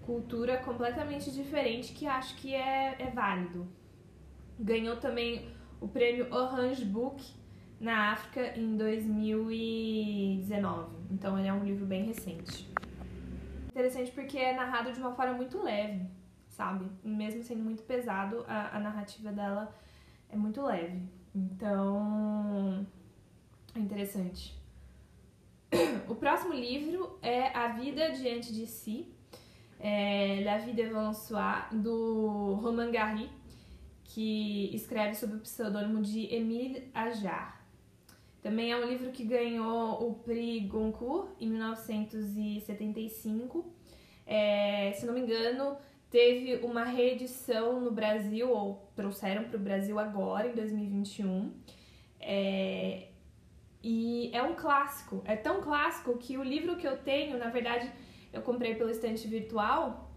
cultura completamente diferente que acho que é, é válido. Ganhou também o prêmio Orange Book na África em 2019. Então ele é um livro bem recente interessante porque é narrado de uma forma muito leve, sabe? Mesmo sendo muito pesado, a, a narrativa dela é muito leve. Então, é interessante. O próximo livro é A Vida Diante de Si, é La Vie devant soi, do Romain Gary, que escreve sob o pseudônimo de Émile Ajar. Também é um livro que ganhou o Prix Goncourt em 1975. É, se não me engano, teve uma reedição no Brasil, ou trouxeram para o Brasil agora, em 2021. É, e é um clássico. É tão clássico que o livro que eu tenho, na verdade, eu comprei pelo estante virtual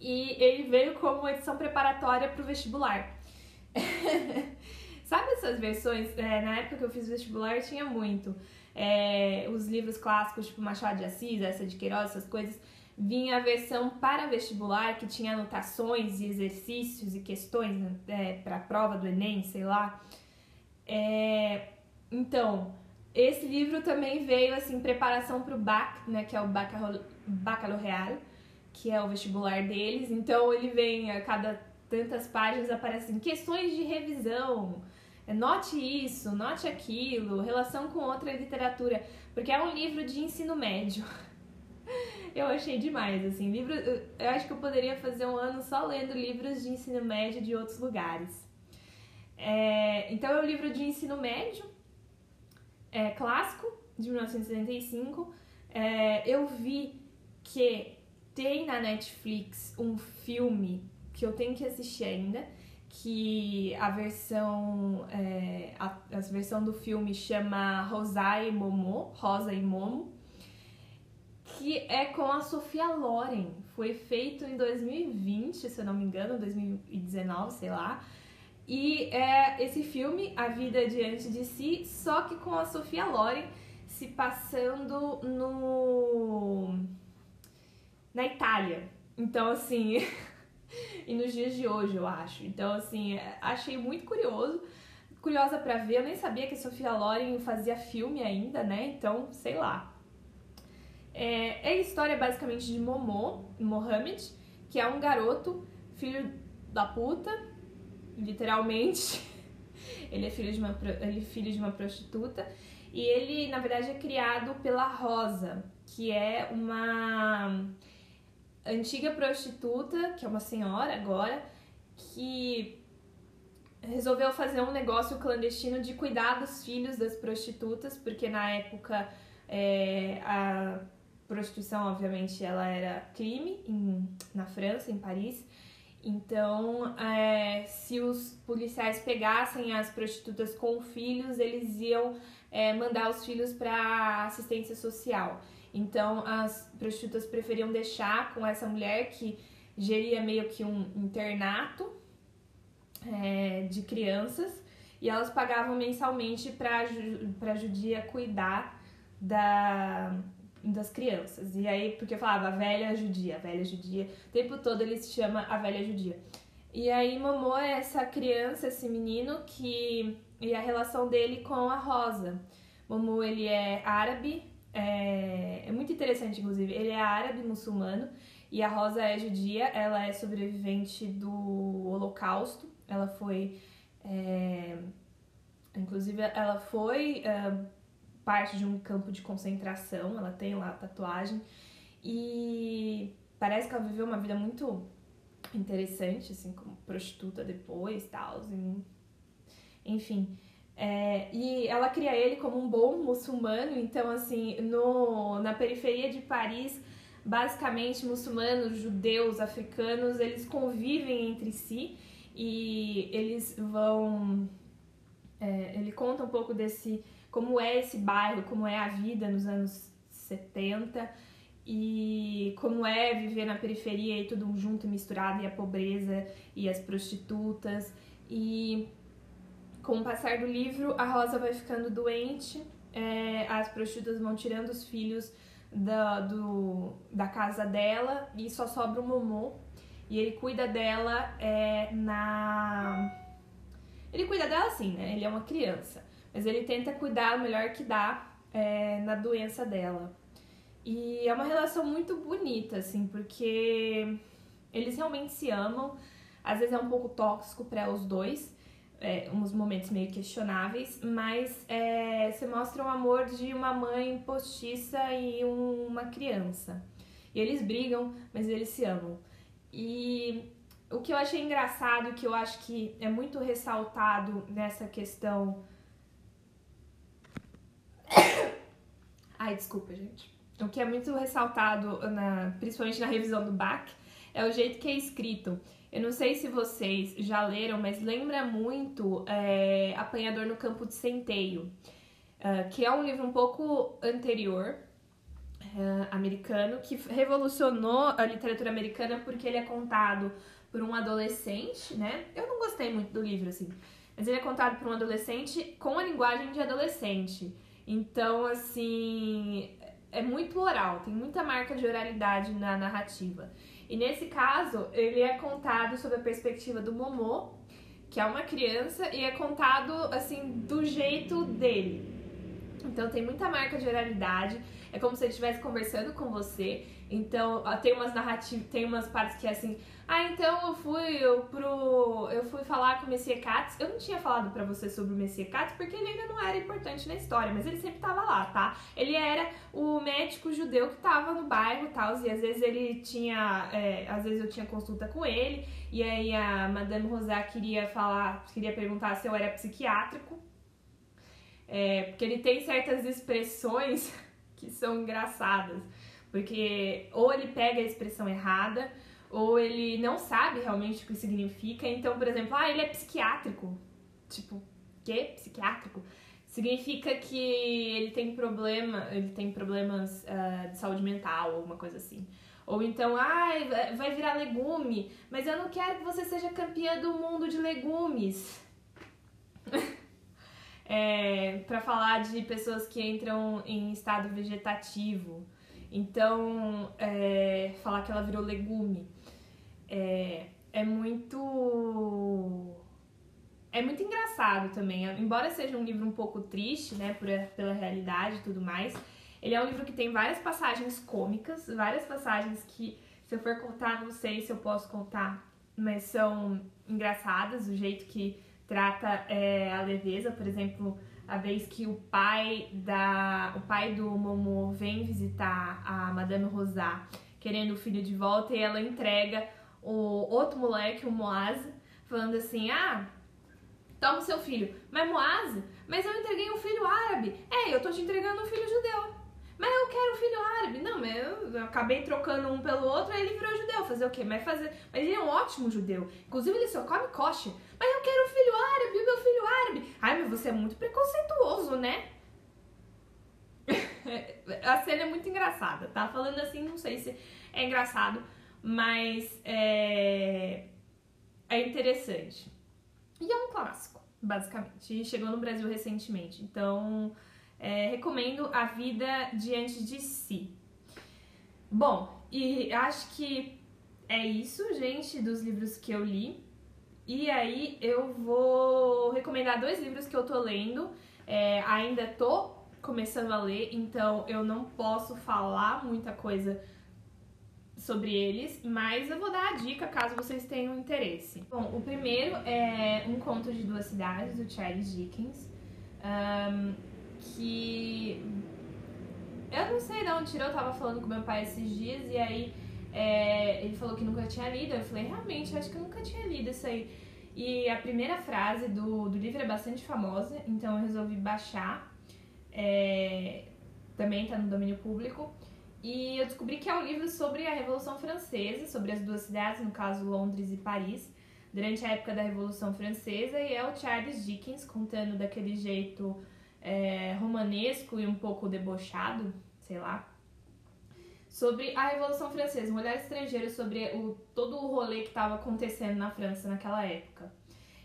e ele veio como edição preparatória para o vestibular. Sabe essas versões? É, na época que eu fiz vestibular tinha muito. É, os livros clássicos, tipo Machado de Assis, essa de Queiroz, essas coisas. Vinha a versão para vestibular que tinha anotações e exercícios e questões né, é, para a prova do Enem, sei lá. É, então, esse livro também veio assim, preparação para o BAC, né, que é o Baccalaureal, que é o vestibular deles. Então, ele vem a cada tantas páginas aparecem questões de revisão note isso, note aquilo, relação com outra literatura, porque é um livro de ensino médio. Eu achei demais, assim, livro, eu acho que eu poderia fazer um ano só lendo livros de ensino médio de outros lugares. É, então é um livro de ensino médio, é, clássico, de 1975. É, eu vi que tem na Netflix um filme que eu tenho que assistir ainda, que a versão é, a, a, versão do filme chama Rosa e Momo, Rosa e Momo, que é com a Sofia Loren. Foi feito em 2020, se eu não me engano, 2019, sei lá. E é esse filme, A Vida Diante de Si, só que com a Sofia Loren se passando no na Itália. Então, assim, e nos dias de hoje, eu acho. Então, assim, achei muito curioso, curiosa para ver. Eu nem sabia que a Sofia Loren fazia filme ainda, né? Então, sei lá. É, é a história basicamente de Momo, Mohamed, que é um garoto, filho da puta, literalmente. ele é filho de uma, ele é filho de uma prostituta. E ele, na verdade, é criado pela Rosa, que é uma antiga prostituta, que é uma senhora agora, que resolveu fazer um negócio clandestino de cuidar dos filhos das prostitutas, porque na época é, a prostituição, obviamente, ela era crime em, na França, em Paris. Então, é, se os policiais pegassem as prostitutas com filhos, eles iam é, mandar os filhos para assistência social. Então as prostitutas preferiam deixar com essa mulher que geria meio que um internato é, de crianças e elas pagavam mensalmente para a judia cuidar da, das crianças. E aí, porque falava a velha judia, a velha judia, o tempo todo ele se chama a velha judia. E aí é essa criança, esse menino que e a relação dele com a Rosa. Momô ele é árabe, é, é muito interessante, inclusive. Ele é árabe muçulmano e a Rosa é judia. Ela é sobrevivente do Holocausto. Ela foi. É, inclusive, ela foi é, parte de um campo de concentração. Ela tem lá a tatuagem. E parece que ela viveu uma vida muito interessante, assim, como prostituta depois tal. Enfim. É, e ela cria ele como um bom muçulmano, então assim, no, na periferia de Paris, basicamente muçulmanos, judeus, africanos, eles convivem entre si e eles vão. É, ele conta um pouco desse. como é esse bairro, como é a vida nos anos 70 e como é viver na periferia e tudo junto e misturado, e a pobreza e as prostitutas. E com o passar do livro, a Rosa vai ficando doente, é, as prostitutas vão tirando os filhos da, do, da casa dela e só sobra o Momô. E ele cuida dela é, na. Ele cuida dela assim, né? Ele é uma criança. Mas ele tenta cuidar o melhor que dá é, na doença dela. E é uma relação muito bonita, assim, porque eles realmente se amam. Às vezes é um pouco tóxico para os dois, é, uns momentos meio questionáveis, mas é, você mostra o amor de uma mãe postiça e uma criança. E eles brigam, mas eles se amam. E o que eu achei engraçado, que eu acho que é muito ressaltado nessa questão. Ai, desculpa, gente. O que é muito ressaltado, na, principalmente na revisão do Bach, é o jeito que é escrito. Eu não sei se vocês já leram, mas lembra muito é, Apanhador no Campo de Centeio, uh, que é um livro um pouco anterior, uh, americano, que revolucionou a literatura americana porque ele é contado por um adolescente, né? Eu não gostei muito do livro, assim, mas ele é contado por um adolescente com a linguagem de adolescente. Então, assim, é muito oral, tem muita marca de oralidade na narrativa. E nesse caso, ele é contado sob a perspectiva do Momô, que é uma criança, e é contado assim do jeito dele. Então tem muita marca de oralidade, é como se ele estivesse conversando com você. Então tem umas narrativas, tem umas partes que é assim, ah, então eu fui eu pro eu fui falar com o Messias Katz. Eu não tinha falado para você sobre o Messias Katz porque ele ainda não era importante na história, mas ele sempre tava lá, tá? Ele era o médico judeu que tava no bairro, tal, e às vezes ele tinha, é, às vezes eu tinha consulta com ele, e aí a Madame Rosá queria falar, queria perguntar se eu era psiquiátrico. É, porque ele tem certas expressões que são engraçadas. Porque ou ele pega a expressão errada, ou ele não sabe realmente o que significa. Então, por exemplo, ah, ele é psiquiátrico. Tipo, quê? Psiquiátrico? Significa que ele tem problema, ele tem problemas uh, de saúde mental, alguma coisa assim. Ou então, ah, vai virar legume, mas eu não quero que você seja campeã do mundo de legumes. é, para falar de pessoas que entram em estado vegetativo. Então, é, falar que ela virou legume é, é muito. É muito engraçado também. Embora seja um livro um pouco triste, né, por, pela realidade e tudo mais, ele é um livro que tem várias passagens cômicas, várias passagens que, se eu for contar, não sei se eu posso contar, mas são engraçadas, o jeito que trata é, a leveza, por exemplo, a vez que o pai da o pai do Momo vem visitar a Madame Rosá querendo o filho de volta e ela entrega o outro moleque, o Moaz, falando assim: "Ah, toma o seu filho". Mas Moaz, mas eu entreguei um filho árabe. É, eu tô te entregando um filho judeu. Mas eu quero um filho árabe. Não, mas eu, acabei trocando um pelo outro, aí ele virou judeu. Fazer o quê? Mas fazer. Mas ele é um ótimo judeu. Inclusive, ele só come coxa. Mas eu quero um filho árabe, meu filho árabe. Ai, mas você é muito preconceituoso, né? A cena é muito engraçada, tá? Falando assim, não sei se é engraçado, mas é, é interessante. E é um clássico, basicamente. E chegou no Brasil recentemente. Então, é, recomendo A Vida Diante de Si. Bom, e acho que é isso, gente, dos livros que eu li. E aí eu vou recomendar dois livros que eu tô lendo. É, ainda tô começando a ler, então eu não posso falar muita coisa sobre eles, mas eu vou dar a dica caso vocês tenham interesse. Bom, o primeiro é Um Conto de Duas Cidades, do Charles Dickens. Um, que eu não sei de onde tirou, eu tava falando com meu pai esses dias e aí é, ele falou que nunca tinha lido. Eu falei, realmente, acho que eu nunca tinha lido isso aí. E a primeira frase do, do livro é bastante famosa, então eu resolvi baixar. É, também tá no domínio público. E eu descobri que é um livro sobre a Revolução Francesa, sobre as duas cidades, no caso Londres e Paris, durante a época da Revolução Francesa, e é o Charles Dickens contando daquele jeito é, romanesco e um pouco debochado, sei lá, sobre a Revolução Francesa, um olhar estrangeiro sobre o, todo o rolê que estava acontecendo na França naquela época.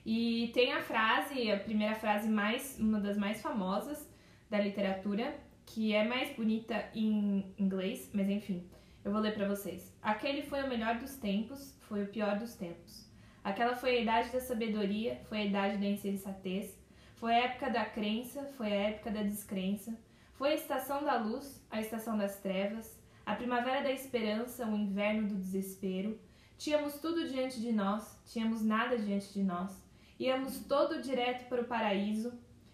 E tem a frase, a primeira frase mais, uma das mais famosas da literatura, que é mais bonita em inglês, mas enfim, eu vou ler para vocês. Aquele foi o melhor dos tempos, foi o pior dos tempos. Aquela foi a idade da sabedoria, foi a idade da insensatez, foi a época da crença, foi a época da descrença. Foi a estação da luz, a estação das trevas, a primavera da esperança, o inverno do desespero. Tínhamos tudo diante de nós, tínhamos nada diante de nós. Íamos todo direto para o paraíso,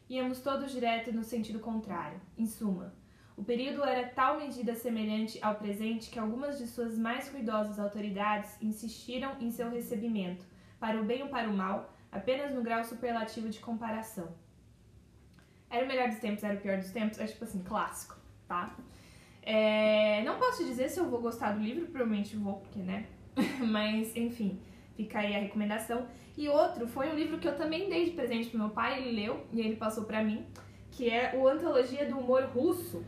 íamos todo direto no sentido contrário. Em suma, o período era tal medida semelhante ao presente que algumas de suas mais cuidosas autoridades insistiram em seu recebimento, para o bem ou para o mal, apenas no grau superlativo de comparação. Era o melhor dos tempos, era o pior dos tempos, é tipo assim, clássico, tá? É, não posso dizer se eu vou gostar do livro, provavelmente vou, porque, né? Mas, enfim, fica aí a recomendação. E outro foi um livro que eu também dei de presente pro meu pai, ele leu e ele passou para mim, que é o Antologia do Humor Russo,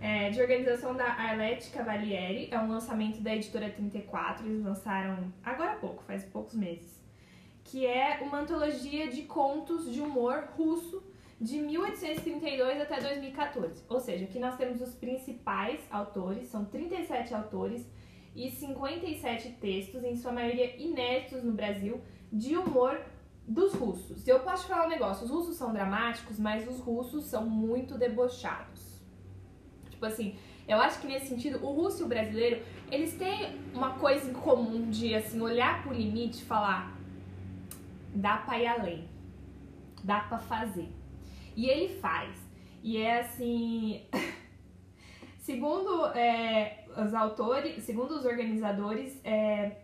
é, de organização da Arlette Cavalieri. É um lançamento da editora 34, eles lançaram agora há pouco, faz poucos meses que é uma antologia de contos de humor russo de 1832 até 2014. Ou seja, aqui nós temos os principais autores, são 37 autores e 57 textos, em sua maioria inéditos no Brasil, de humor dos russos. Eu posso te falar um negócio: os russos são dramáticos, mas os russos são muito debochados. Tipo assim, eu acho que nesse sentido, o russo e o brasileiro, eles têm uma coisa em comum de assim olhar pro limite e falar: dá pra ir além, dá pra fazer. E ele faz. E é assim. segundo é, os autores, segundo os organizadores, é,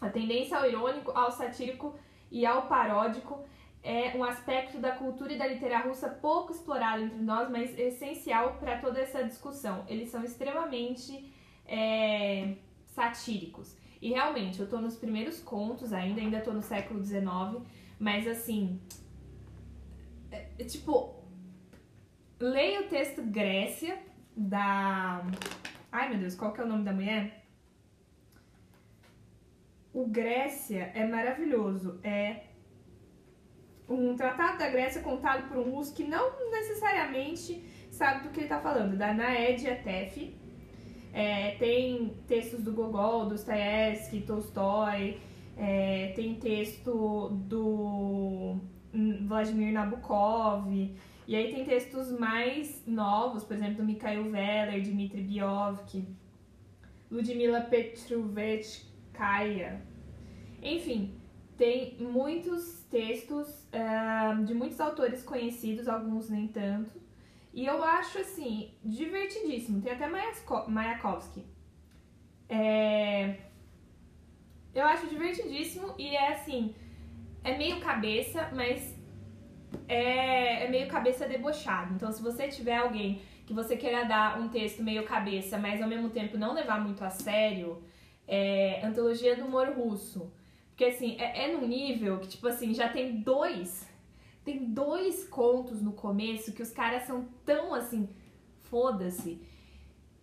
a tendência ao irônico, ao satírico e ao paródico é um aspecto da cultura e da literatura russa pouco explorado entre nós, mas essencial para toda essa discussão. Eles são extremamente é, satíricos. E realmente, eu estou nos primeiros contos ainda, ainda estou no século XIX, mas assim. É, é, tipo, leia o texto Grécia, da. Ai meu Deus, qual que é o nome da mulher? O Grécia é maravilhoso. É um tratado da Grécia contado por um russo que não necessariamente sabe do que ele está falando, da Naedia Tef. É, tem textos do Gogol, Dostoiévski, Tolstói, é, tem texto do Vladimir Nabokov, e aí tem textos mais novos, por exemplo, do Mikhail Veller, Dmitry Biovki, Ludmila Petrovechkaya. Enfim, tem muitos textos uh, de muitos autores conhecidos, alguns nem tanto. E eu acho, assim, divertidíssimo. Tem até Mayakovsky. É... Eu acho divertidíssimo e é assim, é meio cabeça, mas é, é meio cabeça debochado. Então, se você tiver alguém que você queira dar um texto meio cabeça, mas ao mesmo tempo não levar muito a sério, é Antologia do Humor Russo. Porque, assim, é, é num nível que, tipo assim, já tem dois, tem dois contos no começo que os caras são tão, assim, foda-se,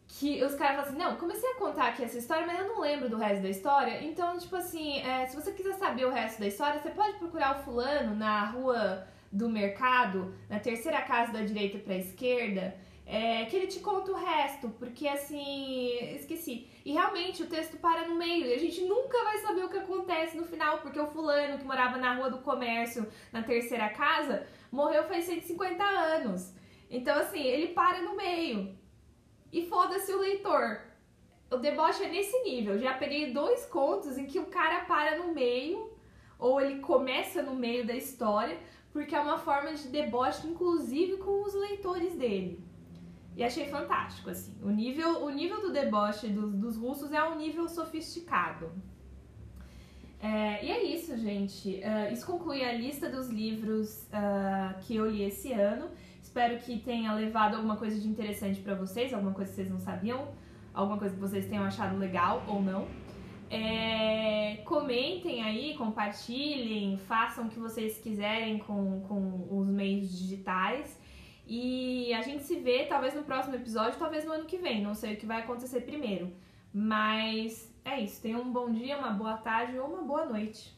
que os caras falam assim, não, comecei a contar aqui essa história, mas eu não lembro do resto da história, então, tipo assim, é, se você quiser saber o resto da história, você pode procurar o fulano na rua do mercado, na terceira casa da direita para a esquerda, é, que ele te conta o resto, porque assim, esqueci. E realmente o texto para no meio e a gente nunca vai saber o que acontece no final, porque o fulano que morava na rua do comércio, na terceira casa, morreu faz 150 anos. Então, assim, ele para no meio. E foda-se o leitor. O deboche é nesse nível. Já peguei dois contos em que o cara para no meio, ou ele começa no meio da história, porque é uma forma de deboche, inclusive com os leitores dele. E achei fantástico, assim. O nível, o nível do deboche dos, dos russos é um nível sofisticado. É, e é isso, gente. Uh, isso conclui a lista dos livros uh, que eu li esse ano. Espero que tenha levado alguma coisa de interessante para vocês, alguma coisa que vocês não sabiam, alguma coisa que vocês tenham achado legal ou não. É, comentem aí, compartilhem, façam o que vocês quiserem com, com os meios digitais. E a gente se vê talvez no próximo episódio, talvez no ano que vem. Não sei o que vai acontecer primeiro. Mas é isso. Tenham um bom dia, uma boa tarde ou uma boa noite.